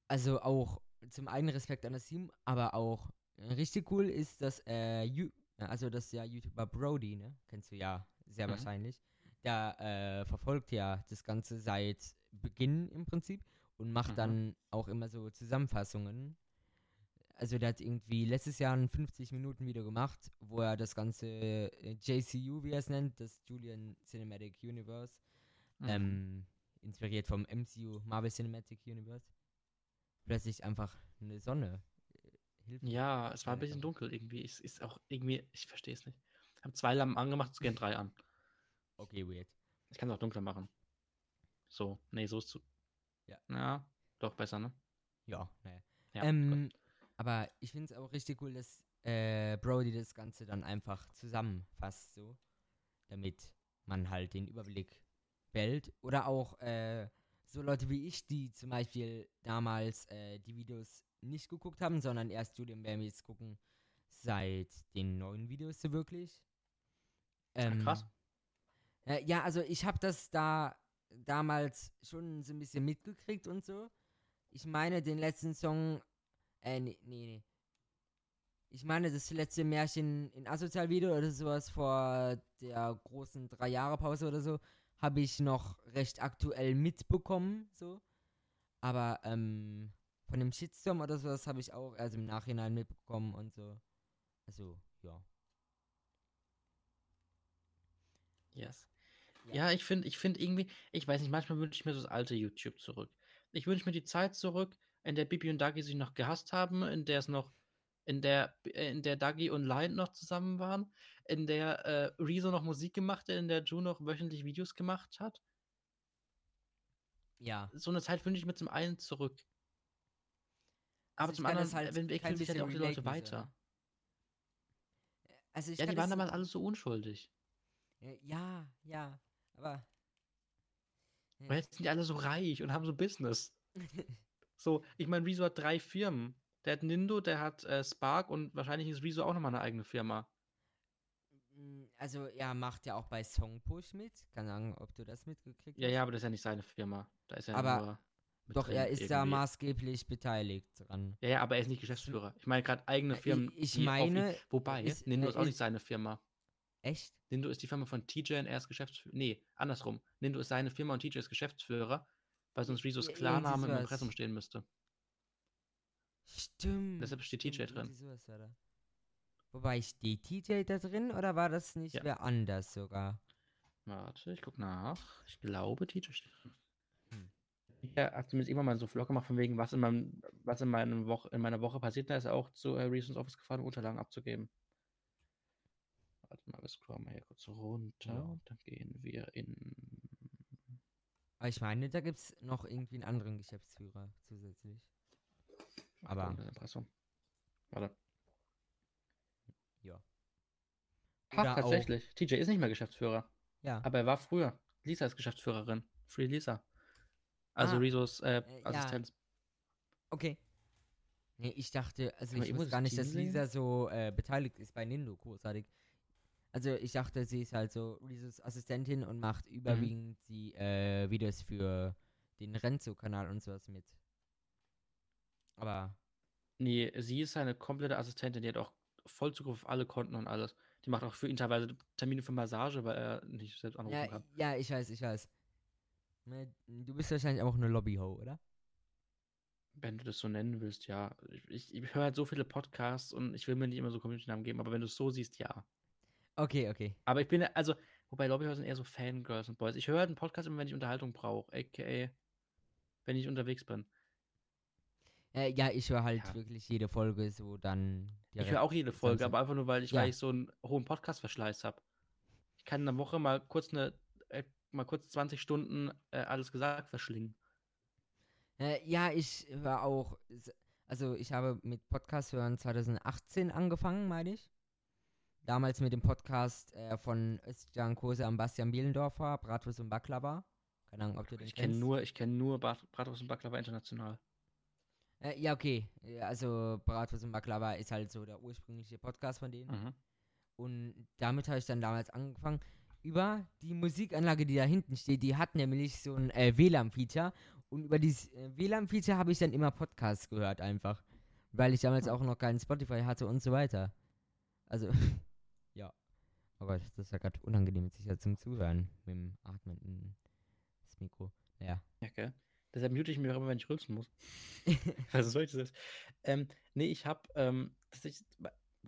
Also auch zum einen Respekt an das Team, aber auch richtig cool ist, dass äh, Ju also das ja YouTuber Brody, ne? Kennst du ja sehr Mhm. wahrscheinlich. Der äh, verfolgt ja das Ganze seit Beginn im Prinzip und macht Mhm. dann auch immer so Zusammenfassungen. Also der hat irgendwie letztes Jahr ein 50 Minuten Video gemacht, wo er das ganze äh, JCU, wie er es nennt, das Julian Cinematic Universe, Mhm. ähm, inspiriert vom MCU Marvel Cinematic Universe, plötzlich einfach eine Sonne äh, hilft. Ja, es war ein bisschen dunkel irgendwie. Es ist auch irgendwie, ich verstehe es nicht. Ich habe zwei Lampen angemacht, es gehen drei an. Okay, weird. Ich kann es auch dunkler machen. So, nee, so ist zu. Ja. Ja, doch besser, ne? Ja, naja. Ja, ähm, aber ich finde es auch richtig cool, dass äh, Brody das Ganze dann einfach zusammenfasst, so, damit man halt den Überblick behält. Oder auch äh, so Leute wie ich, die zum Beispiel damals äh, die Videos nicht geguckt haben, sondern erst Julian Bambies gucken seit den neuen Videos so wirklich. Ähm, krass. Äh, ja, also ich habe das da damals schon so ein bisschen mitgekriegt und so. ich meine den letzten Song, äh, nee, nee, nee. Ich meine das letzte Märchen in Asozial-Video oder sowas vor der großen drei Jahre Pause oder so, habe ich noch recht aktuell mitbekommen, so. Aber, ähm, von dem Shitstorm oder sowas habe ich auch erst im Nachhinein mitbekommen und so. Also, ja. Yes. Ja. Ja, ich finde, ich finde irgendwie, ich weiß nicht, manchmal wünsche ich mir so das alte YouTube zurück. Ich wünsche mir die Zeit zurück, in der Bibi und Dagi sich noch gehasst haben, in der es noch, in der, in der Dagi und Lion noch zusammen waren, in der äh, Rezo noch Musik gemacht hat, in der Ju noch wöchentlich Videos gemacht hat. Ja. So eine Zeit wünsche ich mir zum einen zurück. Aber ich zum anderen, das halt wenn wir sich halt auch die Leute relaten, so, ne? weiter. Also ich Ja, die waren damals alle so unschuldig. Äh, Ja, ja, aber. Ja. Weil jetzt sind die alle so reich und haben so Business. So, ich meine, Rezo hat drei Firmen. Der hat Nindo, der hat äh, Spark und wahrscheinlich ist Rezo auch nochmal eine eigene Firma. Mm, Also, er macht ja auch bei Songpush mit. Keine Ahnung, ob du das mitgekriegt Ja, hast. ja, aber das ist ja nicht seine Firma. Da ist er Aber Doch, er ist da irgendwie. maßgeblich beteiligt dran. Ja, ja, aber er ist nicht Geschäftsführer. Ich meine gerade eigene Firmen. ich die auf ihn- meine, Wobei, ist- Nindo ist auch nicht seine Firma. Echt? Nindo ist die Firma von TJ und er ist Geschäftsführer. Nee, andersrum. Nindo ist seine Firma und TJ ist Geschäftsführer, weil sonst Ja, irgendwie Klarname im. Impressum stehen müsste. Stimmt. Deshalb steht TJ drin. irgendwie sowas war da. Wobei, steht TJ da drin oder war das nicht Ja. wer anders sogar? Warte, ich guck nach. Ich glaube, TJ steht drin. Hm. Ja, hat zumindest immer mal so Vlog gemacht, von wegen, was in, meinem, was in, meinem Woche, in meiner Woche passiert. Da ist er auch zu äh, Reasons Office gefahren, um Unterlagen abzugeben. Warte mal, wir scrollen mal hier kurz runter. Ja. Und dann gehen wir in. Aber ich meine, da gibt es noch irgendwie einen anderen Geschäftsführer zusätzlich. Aber- Impressum. Warte. Ja. Ha, Oder auch- tatsächlich. TJ ist nicht mehr Geschäftsführer. Ja. Aber er war früher. Lisa ist Geschäftsführerin. Free Lisa. Also Ah, Rezos äh, äh, ja. Assistenz. Okay. Nee, ich dachte, also Aber ich wusste gar nicht, dass? Lisa so äh, beteiligt ist bei Nindo, großartig. Also ich dachte, sie ist halt so Reeses Assistentin und macht Mhm. überwiegend die äh, Videos für den Renzo-Kanal und sowas mit. Aber, Nee, sie ist seine komplette Assistentin. Die hat auch voll Zugriff auf alle Konten und alles. Die macht auch für ihn teilweise Termine für Massage, weil er nicht selbst anrufen ja, kann. ja, ich weiß, ich weiß. Ne, Du bist wahrscheinlich auch eine Lobbyho, oder? Wenn du das so nennen willst, ja. Ich, ich, höre halt so viele Podcasts und ich will mir nicht immer so Community-Namen geben, aber wenn du es so siehst, ja. Okay, okay. Aber ich bin, also, wobei Lobbyhäuser sind eher so Fangirls und Boys. Ich höre halt einen Podcast immer, wenn ich Unterhaltung brauche, a.k.a. wenn ich unterwegs bin. Äh, ja, ich höre halt Ja. wirklich jede Folge so dann Ich höre auch jede Folge, aber einfach nur, weil ich, Ja. weil ich so einen hohen Podcast-Verschleiß habe. Ich kann in einer Woche mal kurz eine, äh, mal kurz 20 Stunden äh, alles gesagt verschlingen. Äh, ja, ich höre auch, also ich habe mit Podcast hören 2018 angefangen, meine ich. Damals mit dem Podcast äh, von Özcan Kose am Bastian Bielendorfer, Bratwurst und Baklava. Keine Ahnung, ob du den Ich kenne kennst. nur, ich kenn nur Brat- Bratwurst und Baklava international. Äh, ja, okay. Ja, Also Bratwurst und Baklava ist halt so der ursprüngliche Podcast von denen. Mhm. Und damit habe ich dann damals angefangen. Über die Musikanlage, die da hinten steht, die hat nämlich so ein äh, WLAN-Feature. Und über dieses äh, WLAN-Feature habe ich dann immer Podcasts gehört einfach. Weil ich damals auch noch keinen Spotify hatte und so weiter. Also, ja. Oh Gott, das ist ja gerade unangenehm jetzt sicher zum Zuhören. Mit dem Atmen in das Mikro. Naja. Ja, gell? Deshalb mute ich mich auch immer, wenn ich rülpsen muss. Was soll ich das? Ähm, nee, ich habe, ähm, tatsächlich,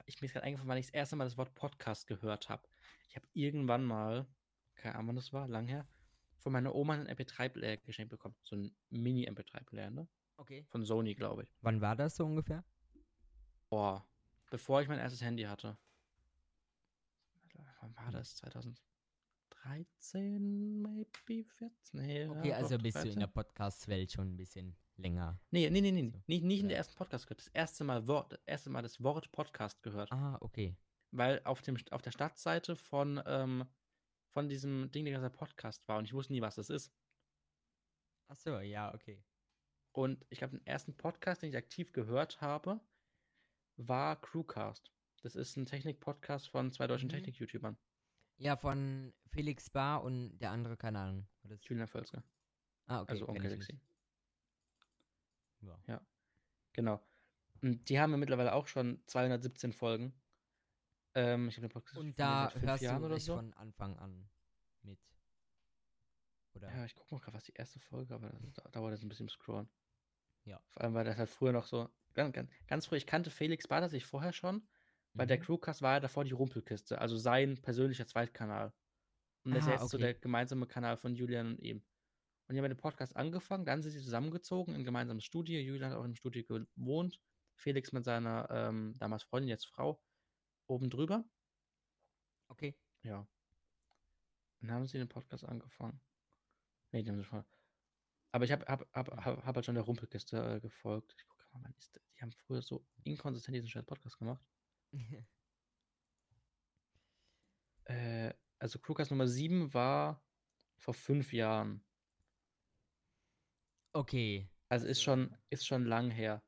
ich mir ist gerade eingefallen, weil ich das erste Mal das Wort Podcast gehört habe. Ich habe irgendwann mal, keine Ahnung, wann das war, lang her, von meiner Oma einen MP3-Player geschenkt bekommen. So ein Mini-MP3-Player, ne? Okay. Von Sony, glaube ich. Wann war das so ungefähr? Boah, bevor ich mein erstes Handy hatte. Wann war das? 2013, maybe 14? Nee, Okay, ja, also bist du in 13. der Podcast-Welt schon ein bisschen länger. Nee, nee, nee, nee, So. nicht, nicht in der ersten Podcast gehört. Das erste Mal Wort, das erste Mal das Wort Podcast gehört. Ah, okay. Weil auf, dem, auf der Startseite von, ähm, von diesem Ding der ganze Podcast war und ich wusste nie, was das ist. Ach so, ja, okay. Und ich glaube, den ersten Podcast, den ich aktiv gehört habe, war Crewcast. Das ist ein Technik-Podcast von zwei deutschen Mhm. Technik-YouTubern. Ja, von Felix Bar und der andere, keine Ahnung. Das- Julian Völzke. Ah, okay. also Onkel ich Alexi. nicht. Ja. Genau. Und die haben ja mittlerweile auch schon 217 Folgen. Ähm, ich habe den Podcast Und da hörst Jahren du oder so. von Anfang an mit. Oder? Ja, ich gucke mal gerade, was die erste Folge, aber das da- dauert jetzt ein bisschen im Scrollen. Ja. Vor allem, weil das halt früher noch so, ganz, ganz, ganz früh, ich kannte Felix Bader sich vorher schon, weil der Mhm. Crewcast war ja davor die Rumpelkiste, also sein persönlicher Zweitkanal. Und das ist Ah, jetzt so okay. der gemeinsame Kanal von Julian und ihm. Und die haben den Podcast angefangen, dann sind sie zusammengezogen in ein gemeinsames Studio. Julian hat auch im Studio gewohnt. Felix mit seiner ähm, damals Freundin, jetzt Frau, oben drüber. Okay. Ja. Und dann haben sie den Podcast angefangen. Nee, die haben sie schon. Aber ich habe hab, hab, hab, hab halt schon der Rumpelkiste äh, gefolgt. Ich gucke mal, wann ist? Die haben früher so inkonsistent diesen scheiß Podcast gemacht. Äh, also Crewcast Nummer 7 war vor fünf Jahren. okay. Also ist Also- schon, ist schon lang her.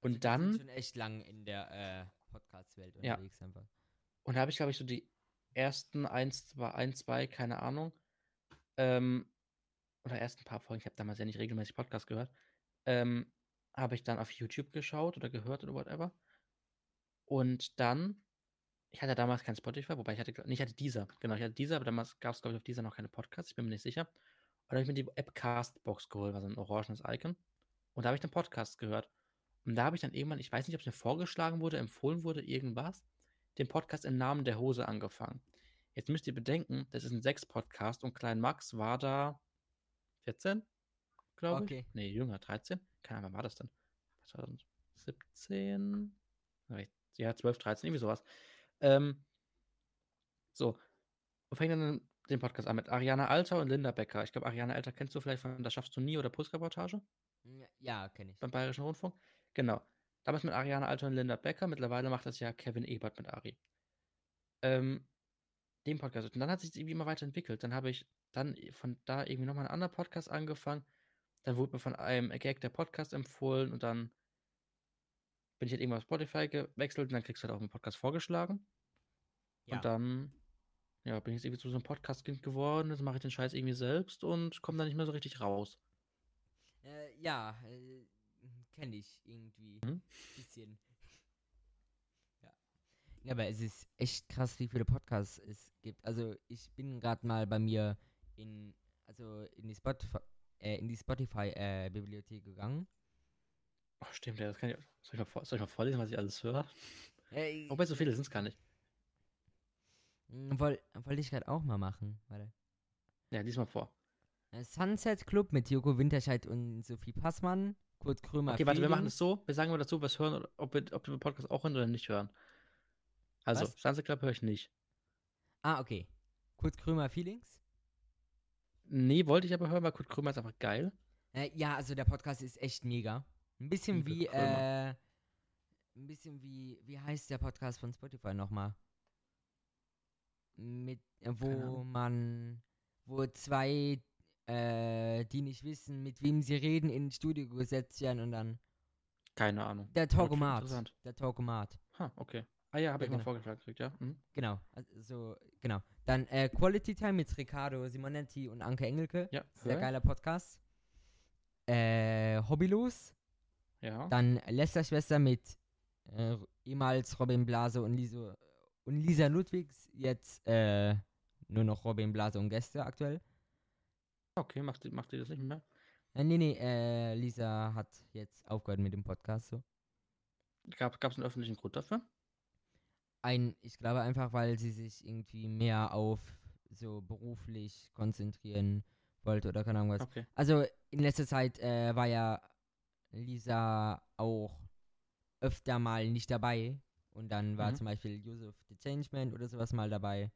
Und Also dann, Sind schon echt lang in der äh, Podcast-Welt Ja. unterwegs einfach. und da habe ich, glaube ich, so die ersten 1, 2, 1, 2, keine Ahnung. Ähm, oder ersten paar Folgen, ich habe damals ja nicht regelmäßig Podcast gehört. Ähm, habe ich dann auf YouTube geschaut oder gehört oder whatever. Und dann, ich hatte damals kein Spotify, wobei ich hatte, gl- nicht hatte dieser, genau, ich hatte dieser, aber damals gab es, glaube ich, auf dieser noch keine Podcasts, ich bin mir nicht sicher. Und dann habe ich mir die App Castbox geholt, war so ein orangenes Icon. Und da habe ich den Podcast gehört. Und da habe ich dann irgendwann, ich weiß nicht, ob es mir vorgeschlagen wurde, empfohlen wurde, irgendwas, den Podcast im Namen der Hose angefangen. Jetzt müsst ihr bedenken, das ist ein Sechs-Podcast und Klein Max war da 14, glaube Okay. ich. Nee, jünger, 13. Keine Ahnung, wann war das denn? 2017? Ja, 12, 13, irgendwie sowas. Ähm, so. Und fängt dann den Podcast an mit Ariana Alter und Linda Becker. Ich glaube, Ariana Alter kennst du vielleicht von Das schaffst du nie oder Pulsreportage Ja, kenne ich. beim Bayerischen Rundfunk. Genau. Damals mit Ariana Alter und Linda Becker. Mittlerweile macht das ja Kevin Ebert mit Ari. Ähm, den Podcast. Und dann hat sich irgendwie immer weiterentwickelt. Dann habe ich dann von da irgendwie nochmal einen anderen Podcast angefangen. Dann wurde mir von einem Gag der Podcast empfohlen und dann bin ich halt irgendwann auf Spotify gewechselt und dann kriegst du halt auch einen Podcast vorgeschlagen. Ja. Und dann, ja, bin ich jetzt irgendwie zu so einem Podcast-Kind geworden. Jetzt mache ich den Scheiß irgendwie selbst und komme da nicht mehr so richtig raus. Äh, ja, äh, kenne ich irgendwie. Mhm. Bisschen. Ja. Ja, aber es ist echt krass, wie viele Podcasts es gibt. Also ich bin gerade mal bei mir in, also in die Spotify, äh, in die Spotify-Bibliothek gegangen. Oh, stimmt, ja, das kann ich. Soll ich mal, vor, soll ich mal vorlesen, was ich alles höre? Äh, Wobei so viele sind es gar nicht. Wollte wollt ich gerade auch mal machen. Warte. Ja, diesmal vor. Äh, Sunset Club mit Joko Winterscheid und Sophie Passmann. Kurt Krömer. Okay, warte, wir machen es so. Wir sagen mal dazu, was hören, ob wir, ob wir den Podcast auch hören oder nicht hören. Also, Was? Sunset Club höre ich nicht. Ah, okay. Kurt Krömer Feelings. Nee, wollte ich aber hören, weil Kurt Krömer ist einfach geil. Äh, ja, also der Podcast ist echt mega. Ein bisschen wie, äh, ein bisschen wie, wie heißt der Podcast von Spotify nochmal? Mit, äh, wo man, wo zwei, äh, die nicht wissen, mit wem sie reden, ins Studio gesetzt werden und dann Keine Ahnung. der Talkomat. Der Talkomat. Ha, okay. Ah ja, habe Ja, ich mal genau. vorgeschlagen gekriegt, ja. Mhm. Genau, also, genau. Dann äh, Quality Time mit Riccardo Simonetti und Anke Engelke. Ja, Sehr geiler Podcast. Äh, Hobbylos. Ja. Dann Lästerschwester mit äh, ehemals Robin Blase und, Liso, und Lisa Ludwigs. Jetzt äh, nur noch Robin Blase und Gäste aktuell. Okay, macht, macht ihr das nicht mehr? Äh, nee, nee, äh, Lisa hat jetzt aufgehört mit dem Podcast. So. Gab es einen öffentlichen Grund dafür? Ein, ich glaube einfach, weil sie sich irgendwie mehr auf so beruflich konzentrieren wollte oder keine Ahnung was. Okay. Also in letzter Zeit äh, war ja Lisa auch öfter mal nicht dabei. Und dann war Mhm. zum Beispiel Yusuf the Changeman oder sowas mal dabei.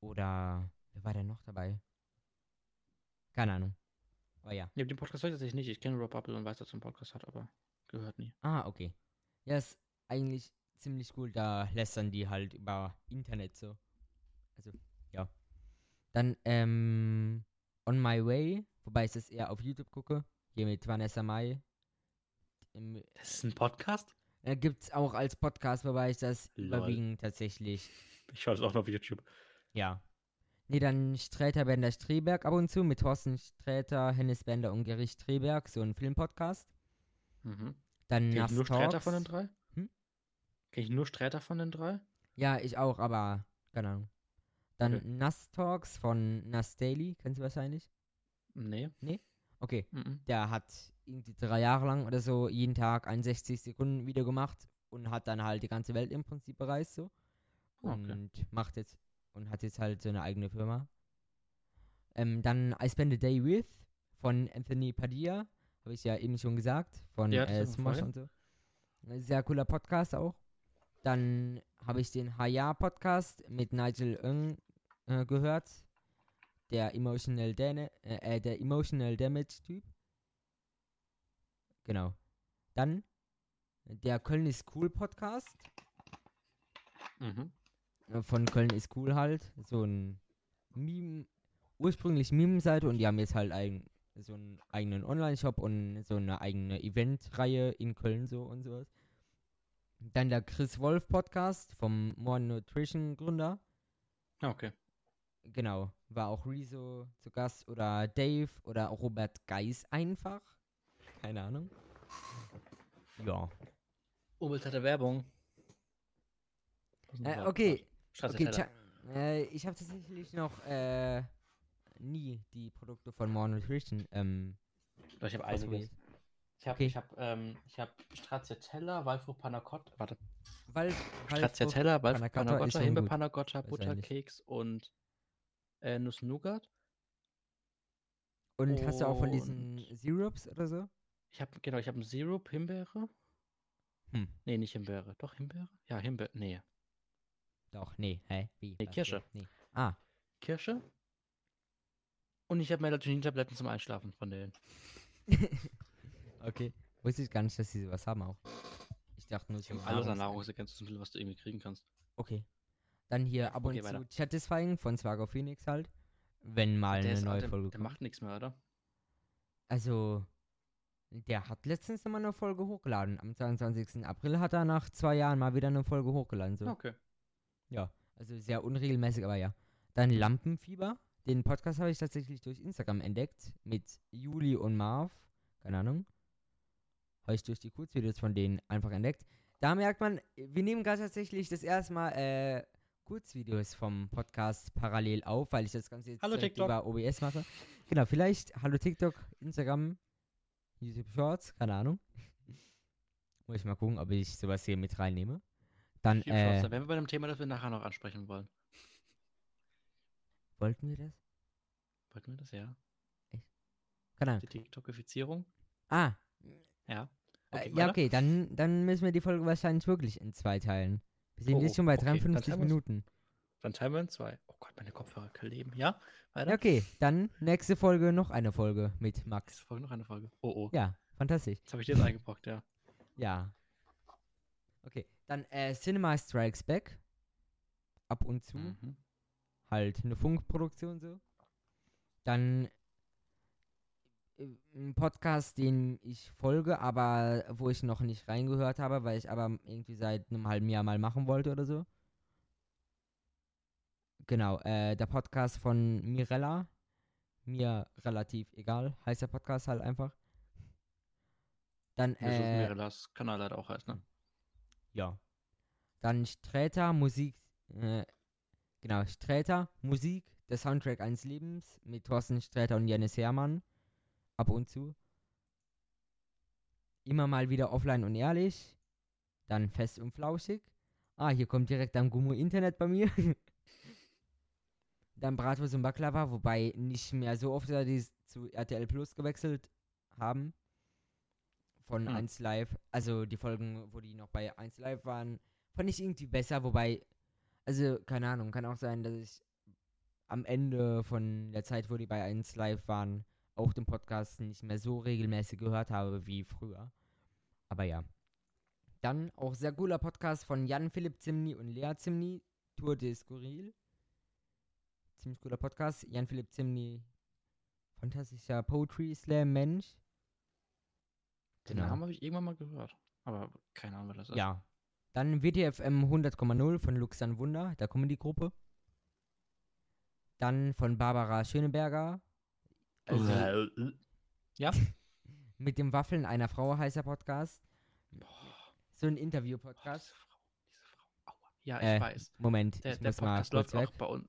Oder wer war denn noch dabei? Keine Ahnung. Aber ja. Nee, den Podcast ich tatsächlich nicht. Ich kenne Rob Bubble und weiß, dass er einen Podcast hat, aber gehört nie. Ah, okay. Ja, ist eigentlich ziemlich cool. Da lästern die halt über Internet so. Also, ja. Dann, ähm, On My Way, wobei ich das eher auf YouTube gucke. Hier mit Vanessa Mai. Im, Das ist ein Podcast? äh, gibt's auch als Podcast, wobei ich das Lol. überwiegend tatsächlich, Ich schaue das auch noch auf YouTube. ja. Nee, dann Sträter Bender Streberg ab und zu mit Thorsten Sträter, Hennes Bender und Gericht Streberg, so ein Filmpodcast. Mhm. Dann Kenn ich nur Sträter von den drei? Hm? Kenn ich nur Sträter von den drei? Ja, ich auch, aber keine Ahnung. Dann Okay. Nass Talks von Nass Daily, kennst du wahrscheinlich? Nee. Okay, Mhm. der hat irgendwie drei Jahre lang oder so jeden Tag ein 60 Sekunden Video gemacht und hat dann halt die ganze Welt im Prinzip bereist so. Ah, Okay. Und macht jetzt und hat jetzt halt so eine eigene Firma. Ähm, dann I Spend a Day With von Anthony Padilla, habe ich ja eben schon gesagt, von Ja, äh, vorher. und so. Sehr cooler Podcast auch. Dann habe ich den Haya Podcast mit Nigel Ng äh, gehört. Der Emotional, Dana äh, äh, der Emotional Damage Typ. Genau. Dann der Köln ist cool Podcast. Mhm. Äh, Von Köln ist cool halt. So ein Meme, ursprünglich Meme-Seite und die haben jetzt halt eigen, so einen eigenen Online-Shop und so eine eigene Eventreihe in Köln so und sowas. Dann der Chris Wolf Podcast vom More Nutrition Gründer. Ah, okay. Genau. War auch Rezo zu Gast oder Dave oder Robert Geis einfach. Keine Ahnung. Ja. Unbezahlte Werbung. Äh, okay, Okay, tja, äh, ich habe tatsächlich noch äh, nie die Produkte von More Nutrition ähm, Doch, Ich habe einiges. Ich habe Okay. ich hab, ähm, ich hab Stracciatella, Walfrucht Panna Cotta, warte, Weil, Stracciatella, Panna Walfrucht Cotta Panna ist Cotta, schon Himbeer gut. Panna Cotta, Wahrscheinlich. Butterkeks und äh, Nuss-Nougat. Und hast du auch von diesen Und- Syrups oder so? Ich habe, genau, ich habe einen Sirup, Himbeere. Hm. Nee, nicht Himbeere. Doch, Himbeere? Ja, Himbeere. Nee. Doch, nee, hä? Wie? Nee, Was? Kirsche. Nee. Ah, Kirsche. Und ich habe Melatonin-Tabletten zum Einschlafen von denen. okay. Wusste ich gar nicht, dass sie sowas haben auch. Ich dachte nur, Ich so habe alles an Nahrungs- Nahrungsergänzungen, so viel, was du irgendwie kriegen kannst. Okay. Dann hier ab und Okay, zu weiter. Satisfying von Swago Phoenix halt. Wenn mal der eine neue der, Folge der macht nichts mehr, oder? Also, der hat letztens nochmal eine Folge hochgeladen. Am 22. April hat er nach zwei Jahren mal wieder eine Folge hochgeladen. So. Okay. Ja, also sehr unregelmäßig, aber ja. Dann Lampenfieber. Den Podcast habe ich tatsächlich durch Instagram entdeckt. Mit Juli und Marv. Keine Ahnung. Habe ich durch die Kurzvideos von denen einfach entdeckt. Da merkt man, wir nehmen gerade tatsächlich das erste Mal äh, Kurzvideos vom Podcast parallel auf, weil ich das Ganze jetzt Hallo, über OBS mache. Genau, vielleicht Hallo TikTok, Instagram, YouTube Shorts, keine Ahnung. Muss ich mal gucken, ob ich sowas hier mit reinnehme. Dann, schaut's, äh, da wären wir bei einem Thema, das wir nachher noch ansprechen wollen. wollten wir das? Wollten wir das, ja? Keine Ahnung. Die TikTokifizierung? Ah, Ja. äh, Okay, ja, weiter. okay, dann, dann müssen wir die Folge wahrscheinlich wirklich in zwei teilen. Wir sind Oh, jetzt schon bei okay, dann 53 teilen wir's. Minuten. Dann teilen wir in zwei. Oh Gott, meine Kopfhörer kleben. Ja? Weiter? Ja, okay, dann nächste Folge noch eine Folge mit Nächste Max. Folge noch eine Folge. Oh, oh. Ja, fantastisch. Jetzt habe ich dir jetzt eingepackt, ja. Ja. Okay, dann äh, Cinema Strikes Back. Ab und zu. Mhm. Halt eine Funkproduktion so. Dann äh, ein Podcast, den ich folge, aber wo ich noch nicht reingehört habe, weil ich aber irgendwie seit einem halben Jahr mal machen wollte oder so. Genau, äh, der Podcast von Mirella. Mir relativ egal, heißt der Podcast halt einfach. Dann, äh, Mirellas Kanal halt auch heißt, ne? ja. Dann Sträter, Musik, äh, genau, Sträter, Musik, der Soundtrack eines Lebens mit Thorsten Sträter und Janis Hermann. Ab und zu. Immer mal wieder offline und ehrlich. Dann fest und flauschig. Ah, hier kommt direkt am Gummo Internet bei mir. Dann Bratwurst und Baklava, wobei nicht mehr so oft, da die zu RTL Plus gewechselt haben. Von Hm. 1 Live. Also die Folgen, wo die noch bei 1 Live waren, fand ich irgendwie besser, wobei, also keine Ahnung, kann auch sein, dass ich am Ende von der Zeit, wo die bei 1 Live waren, auch den Podcast nicht mehr so regelmäßig gehört habe wie früher. Aber ja. Dann auch sehr cooler Podcast von Jan Philipp Zimny und Lea Zimny, Tour de Skurril. Ziemlich cooler Podcast. Jan Philipp Zimny, fantastischer Poetry Slam Mensch. Den Namen habe ich irgendwann mal gehört. Aber keine Ahnung, wer das ist. Ja. Dann WTFM 100,0 von Luxan Wunder, der Comedy-Gruppe. Dann von Barbara Schöneberger. Also, Äh, ja? mit dem Waffeln einer Frau heißt der Podcast. Boah, So ein Interview-Podcast. Ja, ich Äh, weiß. Moment, Der, ich der muss mal Podcast kurz läuft auch bei uns.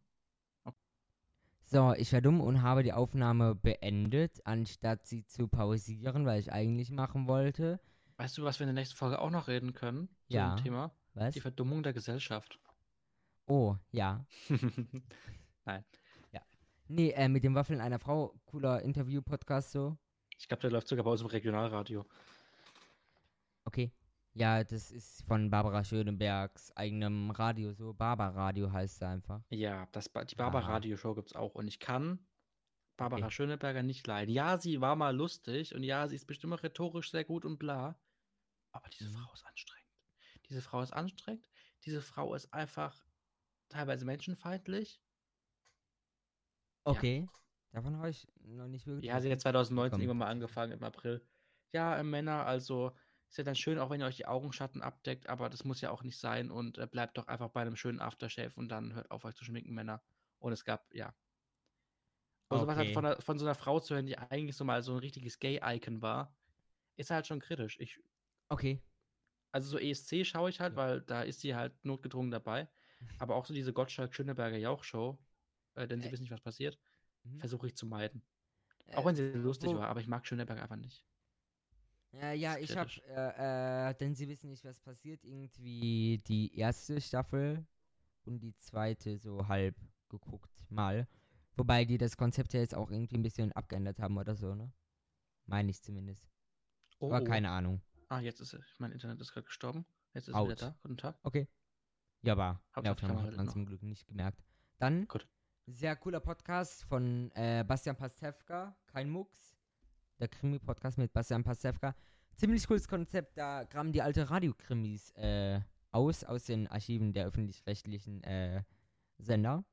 So, ich war dumm und habe die Aufnahme beendet, anstatt sie zu pausieren, weil ich eigentlich machen wollte. Weißt du, was wir in der nächsten Folge auch noch reden können? Ja. dem Thema? Was? Die Verdummung der Gesellschaft. Oh, ja. Nee, äh, mit dem Waffeln einer Frau, cooler Interview-Podcast so. ich glaube, der läuft sogar bei uns im Regionalradio. Okay. Ja, das ist von Barbara Schönebergs eigenem Radio so. Barbara Radio heißt sie einfach. Ja, das, Ba- die Barbara Aha. Radio Show gibt es auch. Und ich kann Barbara Okay. Schöneberger nicht leiden. Ja, sie war mal lustig und ja, sie ist bestimmt auch rhetorisch sehr gut und bla. Aber diese Mhm. Frau ist anstrengend. Diese Frau ist anstrengend. Diese Frau ist einfach teilweise menschenfeindlich. Okay. Davon habe ich noch nicht wirklich. Ja, sie hat 2019 Kommt. irgendwann mal angefangen im April. Ja, äh, Männer, also ist ja dann schön, auch wenn ihr euch die Augenschatten abdeckt, aber das muss ja auch nicht sein und äh, bleibt doch einfach bei einem schönen Aftershave und dann hört auf euch zu schminken, Männer. Und es gab, ja. Und sowas halt Okay. von, der, von so einer Frau zu hören, die eigentlich so mal so ein richtiges Gay-Icon war, ist halt schon kritisch. Ich, Okay. also so ESC schaue ich halt, Ja. weil da ist sie halt notgedrungen dabei. Aber auch so diese Gottschalk-Schöneberger Jauch-Show, äh, denn sie Äh. wissen nicht, was passiert, Mhm. versuche ich zu meiden. Äh, Auch wenn sie lustig wo- war, aber ich mag Schöneberger einfach nicht. Ja, ja, ich habe, äh, äh, denn sie wissen nicht, was passiert, irgendwie die erste Staffel und die zweite so halb geguckt, mal. Wobei die das Konzept ja jetzt auch irgendwie ein bisschen abgeändert haben oder so, ne? Meine ich zumindest. Oh, Aber keine Ahnung. Ah, jetzt ist es. Mein Internet ist gerade gestorben. Jetzt ist es wieder Out. da. Guten Tag. Okay. Ja, die Kamera Aufnahme hat man zum Glück nicht gemerkt. Dann, Gut. sehr cooler Podcast von äh, Bastian Pastewka, kein Mucks. Der Krimi-Podcast mit Bastian Pastewka. Ziemlich cooles Konzept, da graben die alte Radiokrimis äh, aus, aus den Archiven der öffentlich-rechtlichen äh, Sender.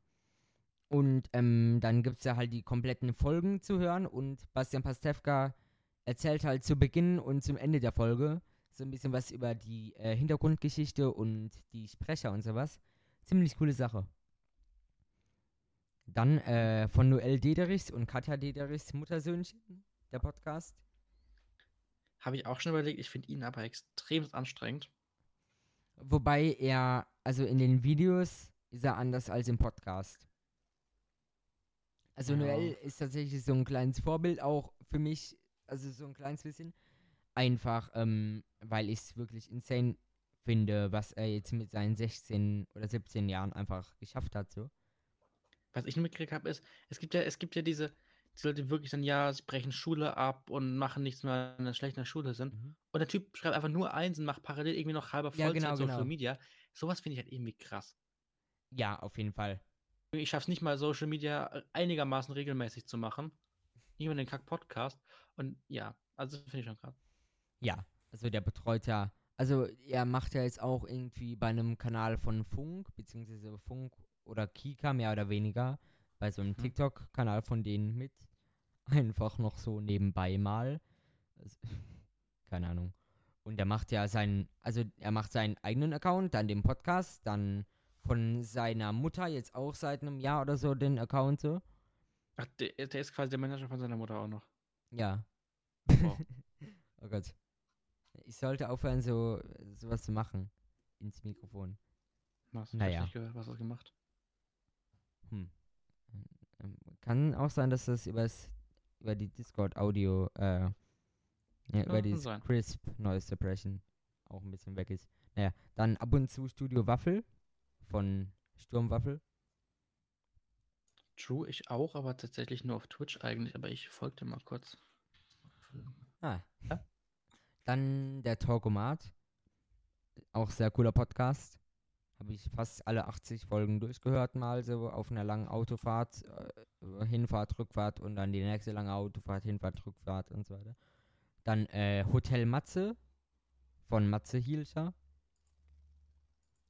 Und ähm, dann gibt es ja halt die kompletten Folgen zu hören und Bastian Pastewka erzählt halt zu Beginn und zum Ende der Folge so ein bisschen was über die äh, Hintergrundgeschichte und die Sprecher und sowas. Ziemlich coole Sache. Dann äh, von Noel Dederichs und Katja Dederichs Muttersöhnchen, der Podcast. Habe ich auch schon überlegt. Ich finde ihn aber extrem anstrengend. Wobei er, also in den Videos ist er anders als im Podcast. Also Ja. Noel ist tatsächlich so ein kleines Vorbild auch für mich, also so ein kleines bisschen. Einfach, ähm, weil ich es wirklich insane finde, was er jetzt mit seinen 16 oder 17 Jahren einfach geschafft hat. So. Was ich nur mitgekriegt habe, ist, es gibt ja, es gibt ja diese, die Leute, wirklich dann, ja, sie brechen Schule ab und machen nichts mehr, wenn sie schlecht in der Schule sind. Und der Typ schreibt einfach nur eins und macht parallel irgendwie noch halber Ja, Vollzeit genau, Social genau. Media. Sowas finde ich halt irgendwie krass. Ja, auf jeden Fall. Ich schaffe es nicht mal, Social Media äh, einigermaßen regelmäßig zu machen. Nicht mal den Kack-Podcast. Und ja, also das finde ich schon krass. Ja, also der betreut ja, also er macht ja jetzt auch irgendwie bei einem Kanal von Funk, beziehungsweise Funk oder Kika mehr oder weniger, bei so einem Mhm. TikTok-Kanal von denen mit. Einfach noch so nebenbei mal. Also, keine Ahnung. Und er macht ja seinen, also er macht seinen eigenen Account, dann den Podcast, dann von seiner Mutter jetzt auch seit einem Jahr oder so den Account so. Ach, der, der ist quasi der Manager von seiner Mutter auch noch. Ja. Wow. Oh Gott. Ich sollte aufhören, so sowas zu machen. Ins Mikrofon. Was? Naja. Nicht gehört, was hast du gemacht? Hm. Ähm, Kann auch sein, dass das übers, über die Discord-Audio, äh, ja, über dieses sein. Crisp Noise Suppression auch ein bisschen weg ist. Naja, dann ab und zu Studio Waffel von Sturmwaffel. True, ich auch, aber tatsächlich nur auf Twitch eigentlich. Aber ich folgte mal kurz. Ah. Ja. Dann der Talkomat. Auch sehr cooler Podcast. Habe ich fast alle 80 Folgen durchgehört, mal so auf einer langen Autofahrt, äh, Hinfahrt, Rückfahrt und dann die nächste lange Autofahrt, Hinfahrt, Rückfahrt und so weiter. Dann äh, Hotel Matze von Matze Hielscher.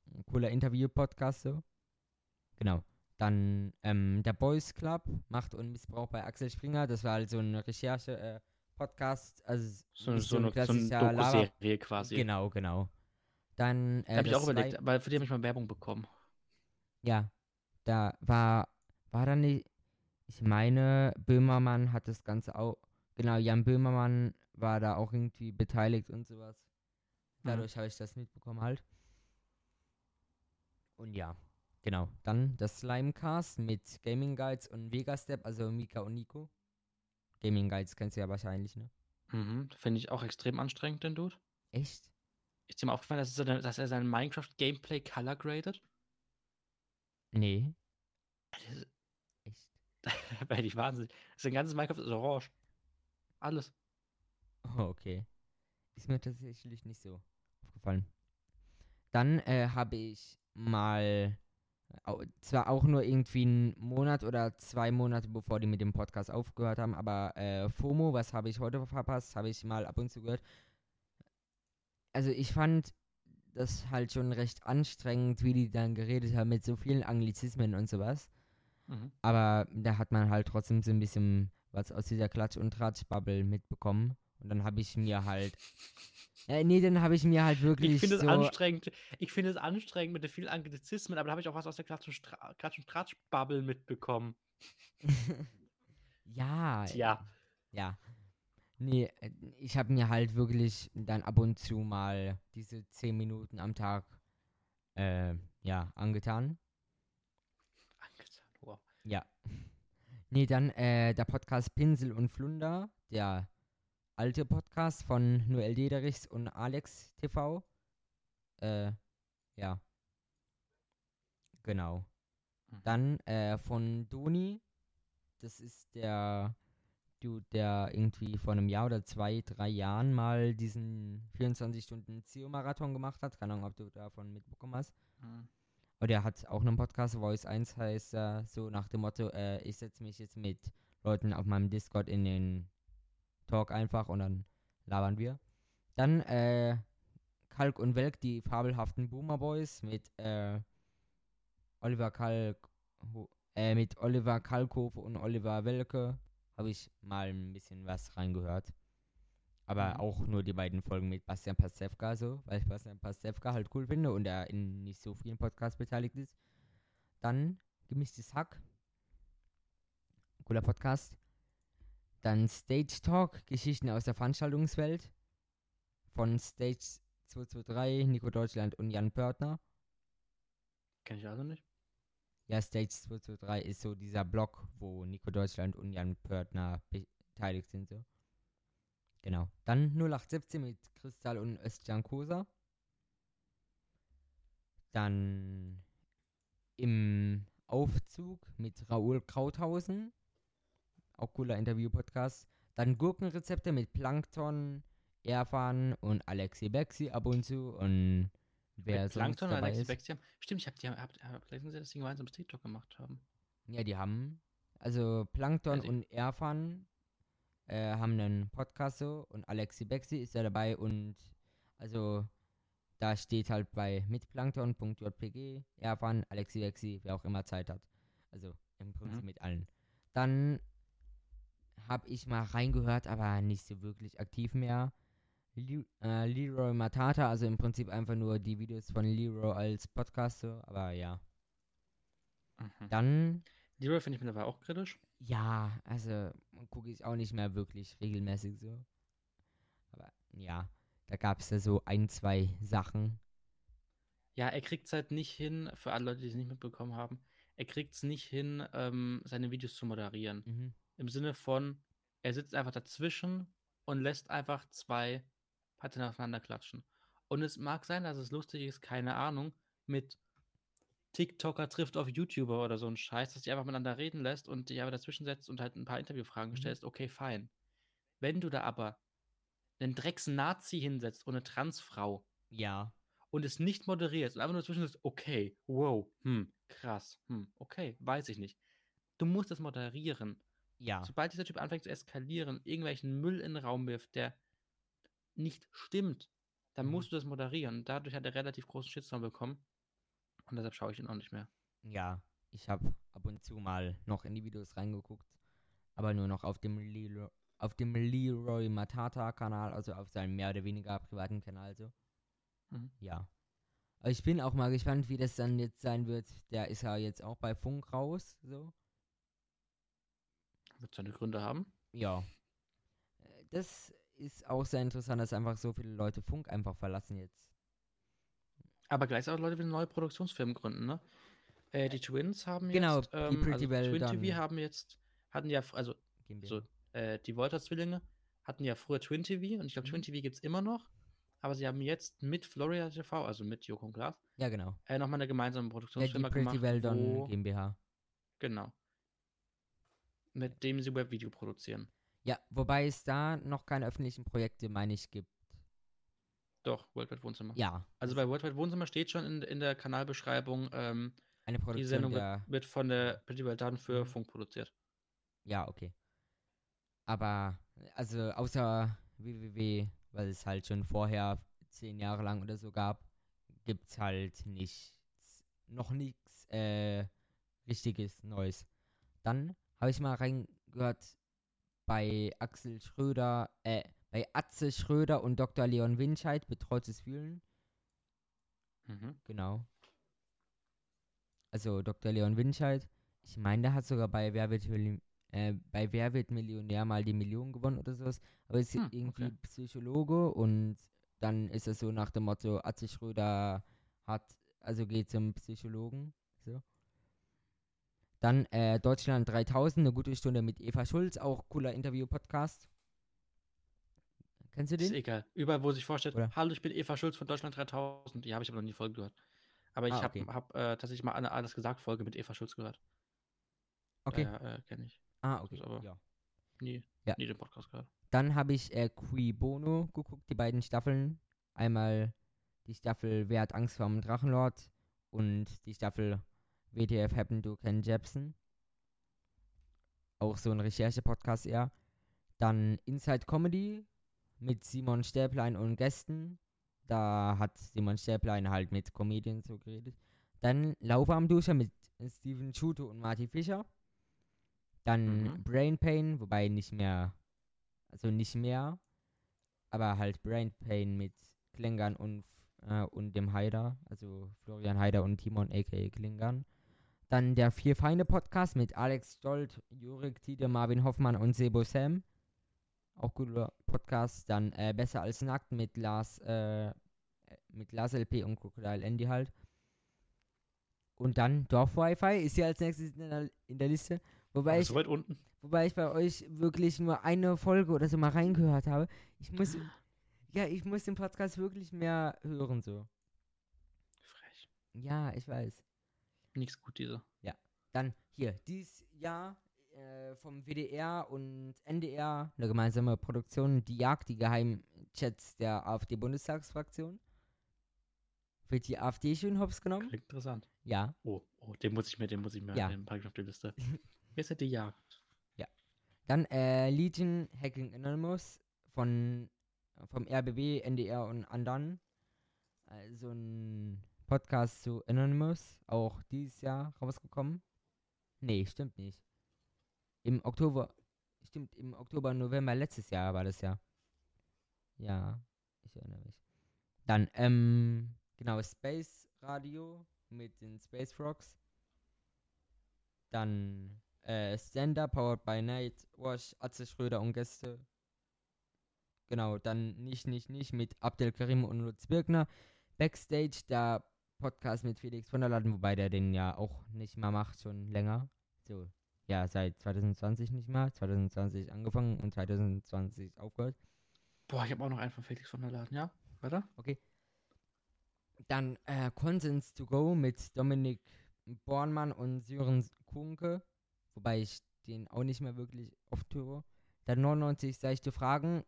Ein cooler Interview-Podcast so. Genau. Dann ähm, der Boys Club, Macht und Missbrauch bei Axel Springer. Das war halt so eine Recherche-Podcast. also So, nicht so, eine, so eine Doku-Serie quasi. Genau, genau. Dann äh, Habe ich auch überlegt, aber für die habe ich mal Werbung bekommen. Ja, da war, war da nicht, ich meine, Böhmermann hat das Ganze auch, genau, Jan Böhmermann war da auch irgendwie beteiligt und sowas. Mhm. Dadurch habe ich das mitbekommen halt. Und ja, genau. Dann das Slimecast mit Gaming Guides und Vegastep, also Mika und Nico. Gaming Guides kennst du ja wahrscheinlich, ne? Mhm. Finde ich auch extrem anstrengend, den Dude. Echt? Ist dir mal aufgefallen, dass, er dass er sein Minecraft-Gameplay color graded? Nee, Das echt. wäre ich wahnsinnig. Sein ganzes Minecraft ist orange. Alles. Oh, okay. Ist mir tatsächlich nicht so aufgefallen. Dann äh, habe ich mal, au- zwar auch nur irgendwie einen Monat oder zwei Monate, bevor die mit dem Podcast aufgehört haben, aber äh, FOMO, was habe ich heute verpasst, habe ich mal ab und zu gehört. Also ich fand das halt schon recht anstrengend, wie die dann geredet haben mit so vielen Anglizismen und sowas. Mhm. Aber da hat man halt trotzdem so ein bisschen was aus dieser Klatsch- und Tratsch-Bubble mitbekommen. Und dann habe ich mir halt. Äh, nee, dann habe ich mir halt wirklich. Ich finde es so, anstrengend. Ich finde es anstrengend mit den vielen Anglizismen, aber da habe ich auch was aus der Klatsch- und, Stra Klatsch und Tratsch-Bubble mitbekommen. ja. Tja. Ja. Nee, äh, ich habe mir halt wirklich dann ab und zu mal diese 10 Minuten am Tag äh, ja, angetan. Angetan, wow. Ja. Nee, dann äh, der Podcast Pinsel und Flunder, der alte Podcast von Noel Dederichs und Alex TV. Äh, ja. Genau. Mhm. Dann äh, von Doni, das ist der Dude, der irgendwie vor einem Jahr oder zwei, drei Jahren mal diesen 24-Stunden-Zio-Marathon gemacht hat. Keine Ahnung, ob du davon mitbekommen hast. Mhm. Und er hat auch einen Podcast, Voice 1 heißt er, so nach dem Motto, äh, ich setze mich jetzt mit Leuten auf meinem Discord in den Talk einfach und dann labern wir. Dann äh, Kalk und Welk, die fabelhaften Boomer Boys mit äh, Oliver Kalk, äh, mit Oliver Kalkofe und Oliver Welke habe ich mal ein bisschen was reingehört. Aber Mhm. auch nur die beiden Folgen mit Bastian Pastewka so, weil ich Bastian Pastewka halt cool finde und er in nicht so vielen Podcasts beteiligt ist. Dann Gemischtes Hack. Cooler Podcast. Dann Stage Talk, Geschichten aus der Veranstaltungswelt. Von Stage 223, Nico Deutschland und Jan Pörtner. Kenn ich also nicht. Ja, Stage 223 ist so dieser Blog, wo Nico Deutschland und Jan Pörtner beteiligt sind. So. Genau. Dann 0817 mit Kristall und Özcan Kosa. Dann im Aufzug mit Raoul Krauthausen. Auch cooler Interview-Podcast. Dann Gurkenrezepte mit Plankton, Erfan und Alexi Bexi ab und zu. Und wer sonst Plankton und dabei Alexi ist. Haben. Stimmt, ich habe die hab, hab gelesen, dass die gemeinsam TikTok gemacht haben. Ja, die haben. Also Plankton Also- und Erfan äh, haben einen Podcast so und Alexi Bexi ist da dabei und also da steht halt bei mitplankton.jpg, Erfan, Alexi Bexi, wer auch immer Zeit hat. Also im Prinzip Mhm. mit allen. Dann habe ich mal reingehört, aber nicht so wirklich aktiv mehr. Le äh, Leroy Matata, also im Prinzip einfach nur die Videos von Leroy als Podcast so, aber ja. Mhm. Dann Leroy finde ich mittlerweile auch kritisch. Ja, also gucke ich auch nicht mehr wirklich regelmäßig so. Aber ja, da gab es ja so ein, zwei Sachen. Ja, er kriegt es halt nicht hin, für alle Leute, die es nicht mitbekommen haben, er kriegt es nicht hin, ähm, seine Videos zu moderieren. Mhm. Im Sinne von, er sitzt einfach dazwischen und lässt einfach zwei Parteien aufeinander klatschen. Und es mag sein, dass es lustig ist, keine Ahnung, mit TikToker trifft auf YouTuber oder so ein Scheiß, dass die einfach miteinander reden lässt und dich aber dazwischen setzt und halt ein paar Interviewfragen Mhm. stellst, okay, fein. Wenn du da aber einen Drecks-Nazi hinsetzt und eine Transfrau Ja. und es nicht moderierst und einfach nur dazwischen sagst, okay, wow, hm, krass, hm, okay, weiß ich nicht. Du musst das moderieren. Ja. Sobald dieser Typ anfängt zu eskalieren, irgendwelchen Müll in den Raum wirft, der nicht stimmt, dann Mhm. musst du das moderieren. Dadurch hat er relativ großen Shitstorm bekommen. Und deshalb schaue ich ihn auch nicht mehr. Ja. Ich habe ab und zu mal noch in die Videos reingeguckt. Aber nur noch auf dem Leroy, auf dem Leroy Matata-Kanal, also auf seinem mehr oder weniger privaten Kanal so. Mhm. Ja. Aber ich bin auch mal gespannt, wie das dann jetzt sein wird. Der ist ja jetzt auch bei Funk raus, so. Wird seine Gründe haben. Ja. Äh, Das ist auch sehr interessant, dass einfach so viele Leute Funk einfach verlassen jetzt. Aber gleichzeitig auch Leute wieder neue Produktionsfirmen gründen, ne? Äh, die Twins haben Genau, jetzt, die ähm, Pretty also Well Twin dann- TV haben jetzt, hatten ja, also so, äh, die Wolter-Zwillinge hatten ja früher Twin TV und ich glaube, Mhm. Twin TV gibt es immer noch, aber sie haben jetzt mit Florida TV, also mit Joko und Klaas, Ja, genau. äh, nochmal eine gemeinsame Ja, die Produktionsfirma Pretty gemacht, Well Done wo, GmbH. genau, mit dem sie Webvideo produzieren. Ja, wobei es da noch keine öffentlichen Projekte, meine ich, gibt. Doch, Worldwide Wohnzimmer. Ja, Also bei Worldwide Wohnzimmer steht schon in, in der Kanalbeschreibung, ähm, eine die Produktion Sendung der. wird, von der Done für Mhm. Funk produziert. Ja, okay. Aber, also außer www, weil es halt schon vorher zehn Jahre lang oder so gab, gibt's halt nichts, noch nichts äh, richtiges Neues. Dann habe ich mal reingehört bei Axel Schröder, äh, bei Atze Schröder und Dr. Leon Winscheid, Betreutes Fühlen. Mhm. Genau. Also Dr. Leon Winscheid. Ich meine, der hat sogar bei Wer wird, äh, bei Wer wird Millionär mal die Million gewonnen oder sowas. Aber ist Hm, irgendwie okay. Psychologe und dann ist es so nach dem Motto, Atze Schröder hat, also geht zum Psychologen. Dann äh, Deutschland 3000, eine gute Stunde mit Eva Schulz, auch cooler Interview-Podcast. Kennst du Ist den? egal. Überall, wo sich vorstellt, Oder? hallo, ich bin Eva Schulz von Deutschland 3000. Die habe ich aber noch nie Folge gehört. Aber ich Ah, habe okay. hab, äh, tatsächlich mal eine Alles gesagt Folge mit Eva Schulz gehört. Okay. Äh, kenne ich. ah, okay. ist aber- Ja. Nie, Ja. nie den Podcast gehört. Dann habe ich äh, Qui Bono geguckt, die beiden Staffeln. Einmal die Staffel Wer hat Angst vor dem Drachenlord und die Staffel WTF Happened to Ken Jepsen. Auch so ein Recherche-Podcast eher. Dann Inside Comedy mit Simon Stäblein und Gästen. Da hat Simon Stäblein halt mit Comedians so geredet. Dann Lauwarmduscher mit Steven Schuto und Marty Fischer. Dann Mhm. Brain Pain, wobei nicht mehr, also nicht mehr, aber halt Brain Pain mit Klingern und, äh, und dem Haider, also Florian Haider und Timon aka Klingern. Dann der Vier Feinde Podcast mit Alex Stolt, Jurik Tide, Marvin Hoffmann und Sebo Sam. Auch guter Podcast. Dann äh, Besser als Nackt mit Lars, äh, mit Lars LP und Crocodile Andy halt. Und dann Dorf Wi-Fi ist ja als nächstes in der, in der Liste. Wobei ich, so weit unten. wobei ich bei euch wirklich nur eine Folge oder so mal reingehört habe. Ich muss, ja, ich muss den Podcast wirklich mehr hören so. Frech. Ja, ich weiß. Nichts gut, diese. Dann hier, dieses Jahr äh, vom WDR und NDR eine gemeinsame Produktion, die Jagd, die Geheimchats der AfD-Bundestagsfraktion. Wird die AfD schön hops genommen? Klingt interessant. Ja. Oh, oh, den muss ich mir, den muss ich mir, Ja. den packe ich auf die Liste. Wer ist ja die Jagd? Dann äh, Legion Hacking Anonymous von vom RBB, NDR und anderen. Also ein Podcast zu Anonymous, auch dieses Jahr rausgekommen. Nee, stimmt nicht. Im Oktober, stimmt, im Oktober, November letztes Jahr war das ja. Ja, ich erinnere mich. Dann, ähm, genau, Space Radio mit den Space Frogs. Dann äh, Stand-Up, Powered by Night, Wash, Atze Schröder und Gäste. Genau, dann nicht, nicht, nicht mit Abdel Karim und Lutz Birkner. Backstage, der Podcast mit Felix von der Laden, wobei der den ja auch nicht mehr macht, schon länger. So, ja, seit 2020 nicht mehr. 2020 angefangen und 2020 aufgehört. Boah, ich habe auch noch einen von Felix von der Laden, ja? Weiter? Dann äh, Consens to Go mit Dominik Bornmann und Sören Kunke, wobei ich den auch nicht mehr wirklich oft höre. Dann 99 seichte Fragen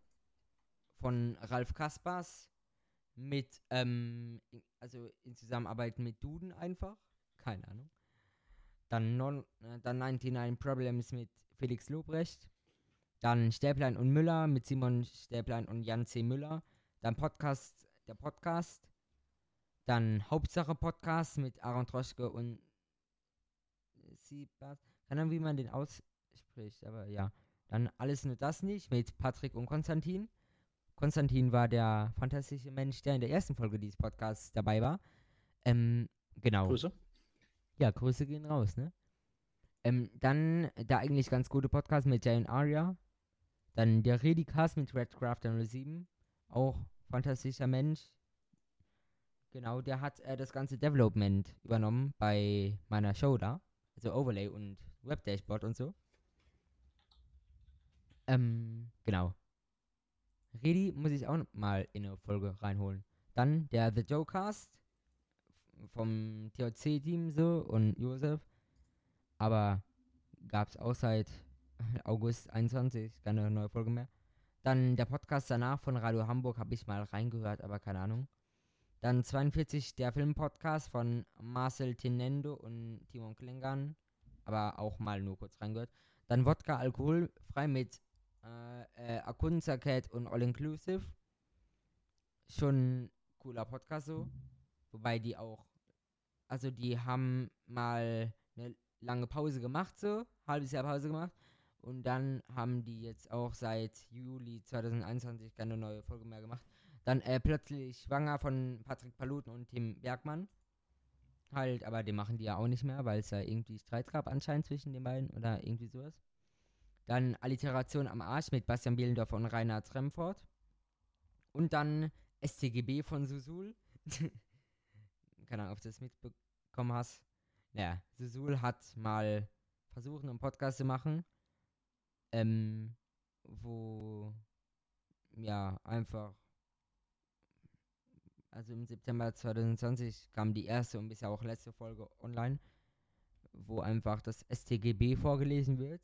von Ralf Kaspers mit, ähm, also in Zusammenarbeit mit Duden einfach. Keine Ahnung. Dann, non, äh, dann 99 Problems mit Felix Lobrecht. Dann Stäblein und Müller mit Simon Stäblein und Jan C. Müller. Dann Podcast, der Podcast. Dann Hauptsache Podcast mit Aaron Troschke und Siebert. Keine Ahnung, wie man den ausspricht, aber ja. Dann alles nur das nicht mit Patrick und Konstantin. Konstantin war der fantastische Mensch, der in der ersten Folge dieses Podcasts dabei war. Ähm, genau. Grüße. Ja, Grüße gehen raus, ne? Ähm, dann der eigentlich ganz gute Podcast mit Jay und Aria. Dann der Redicast mit Redcrafter 07. Auch fantastischer Mensch. Genau, der hat äh, das ganze Development übernommen bei meiner Show da. Also Overlay und Webdashboard und so. Ähm, genau. Redi muss ich auch mal in eine Folge reinholen. Dann der The Joecast vom THC-Team so und Josef. Aber gab es auch seit August 21 keine neue Folge mehr. Dann der Podcast danach von Radio Hamburg habe ich mal reingehört, aber keine Ahnung. Dann 42 der Filmpodcast von Marcel Tinendo und Timon Klingan, aber auch mal nur kurz reingehört. Dann Wodka alkoholfrei mit äh, äh, Akunza Cat und All Inclusive. Schon cooler Podcast so. Wobei die auch, also die haben mal eine lange Pause gemacht so, halbes Jahr Pause gemacht. Und dann haben die jetzt auch seit Juli 2021 keine neue Folge mehr gemacht. Dann äh, plötzlich schwanger von Patrick Paluten und Tim Bergmann. Halt, aber den machen die ja auch nicht mehr, weil es da irgendwie Streit gab anscheinend zwischen den beiden oder irgendwie sowas. Dann Alliteration am Arsch mit Bastian Bielendorf und Rainer Tremfort. Und dann STGB von Susul. Keine Ahnung, ob du das mitbekommen hast. Naja, Susul hat mal versucht, einen Podcast zu machen, ähm, wo ja einfach also im September 2020 kam die erste und bisher auch letzte Folge online, wo einfach das STGB vorgelesen wird.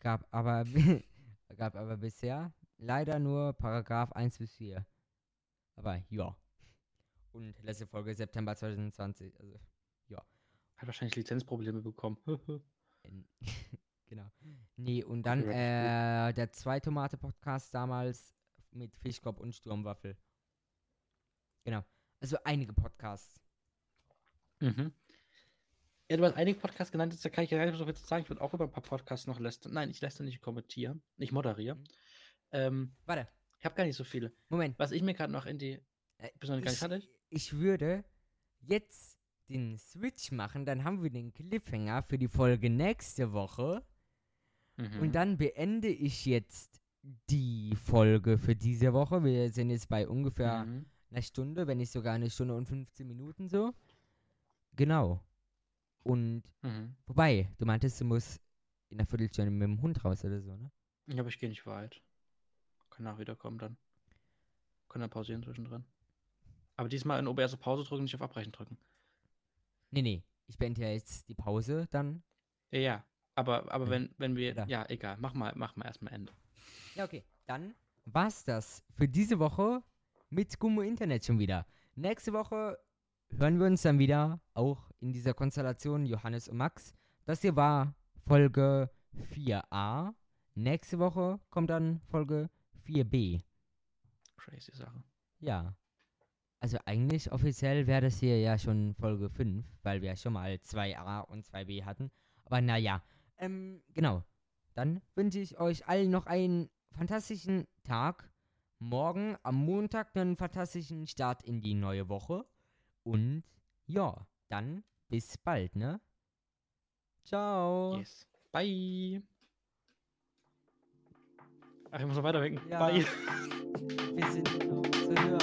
Gab aber, gab aber bisher leider nur Paragraph 1 bis 4. Aber ja. Und letzte Folge September 2020. Also, ja. Hat wahrscheinlich Lizenzprobleme bekommen. genau. Nee, und dann äh, der zwei Tomate-Podcast damals mit Fischkopf und Sturmwaffel. Genau. Also einige Podcasts. Mhm. Ja, du hast einige Podcasts genannt, da kann ich ja gar nicht so viel zu sagen. Ich würde auch über ein paar Podcasts noch lästern. Nein, ich lästere nicht kommentieren. Ich moderiere. Mhm. Ähm, Warte. Ich habe gar nicht so viele. Moment. Was ich mir gerade noch in die. Äh, noch gar nicht fertig? Ich würde jetzt den Switch machen, dann haben wir den Cliffhanger für die Folge nächste Woche. Mhm. Und dann beende ich jetzt die Folge für diese Woche. Wir sind jetzt bei ungefähr mhm eine Stunde, wenn nicht sogar eine Stunde und 15 Minuten so. Genau. Und mhm. wobei, du meintest, du musst in einer Viertelstunde mit dem Hund raus oder so, ne? Ja, aber ich gehe nicht weit. Kann nach wiederkommen dann. Können dann pausieren zwischendrin. Aber diesmal in OBS auf Pause drücken, nicht auf Abbrechen drücken. Nee, nee. Ich beende ja jetzt die Pause dann. Ja, ja. Aber, aber ja. wenn, wenn wir. Ja. ja, egal. Mach mal, mach mal erstmal Ende. Ja, okay. Dann war's das für diese Woche mit Gummo Internet schon wieder. Nächste Woche hören wir uns dann wieder, auch in dieser Konstellation Johannes und Max. Das hier war Folge 4a. Nächste Woche kommt dann Folge 4b. Crazy Sache. Ja. Also eigentlich offiziell wäre das hier ja schon Folge 5, weil wir schon mal 2a und 2b hatten. Aber naja, ähm, genau. Dann wünsche ich euch allen noch einen fantastischen Tag morgen am Montag einen fantastischen Start in die neue Woche. Und ja, dann bis bald, ne? Ciao. Yes. Bye. Ach, ich muss noch weiter wecken. Ja. Bye. Wir sind noch zu hören.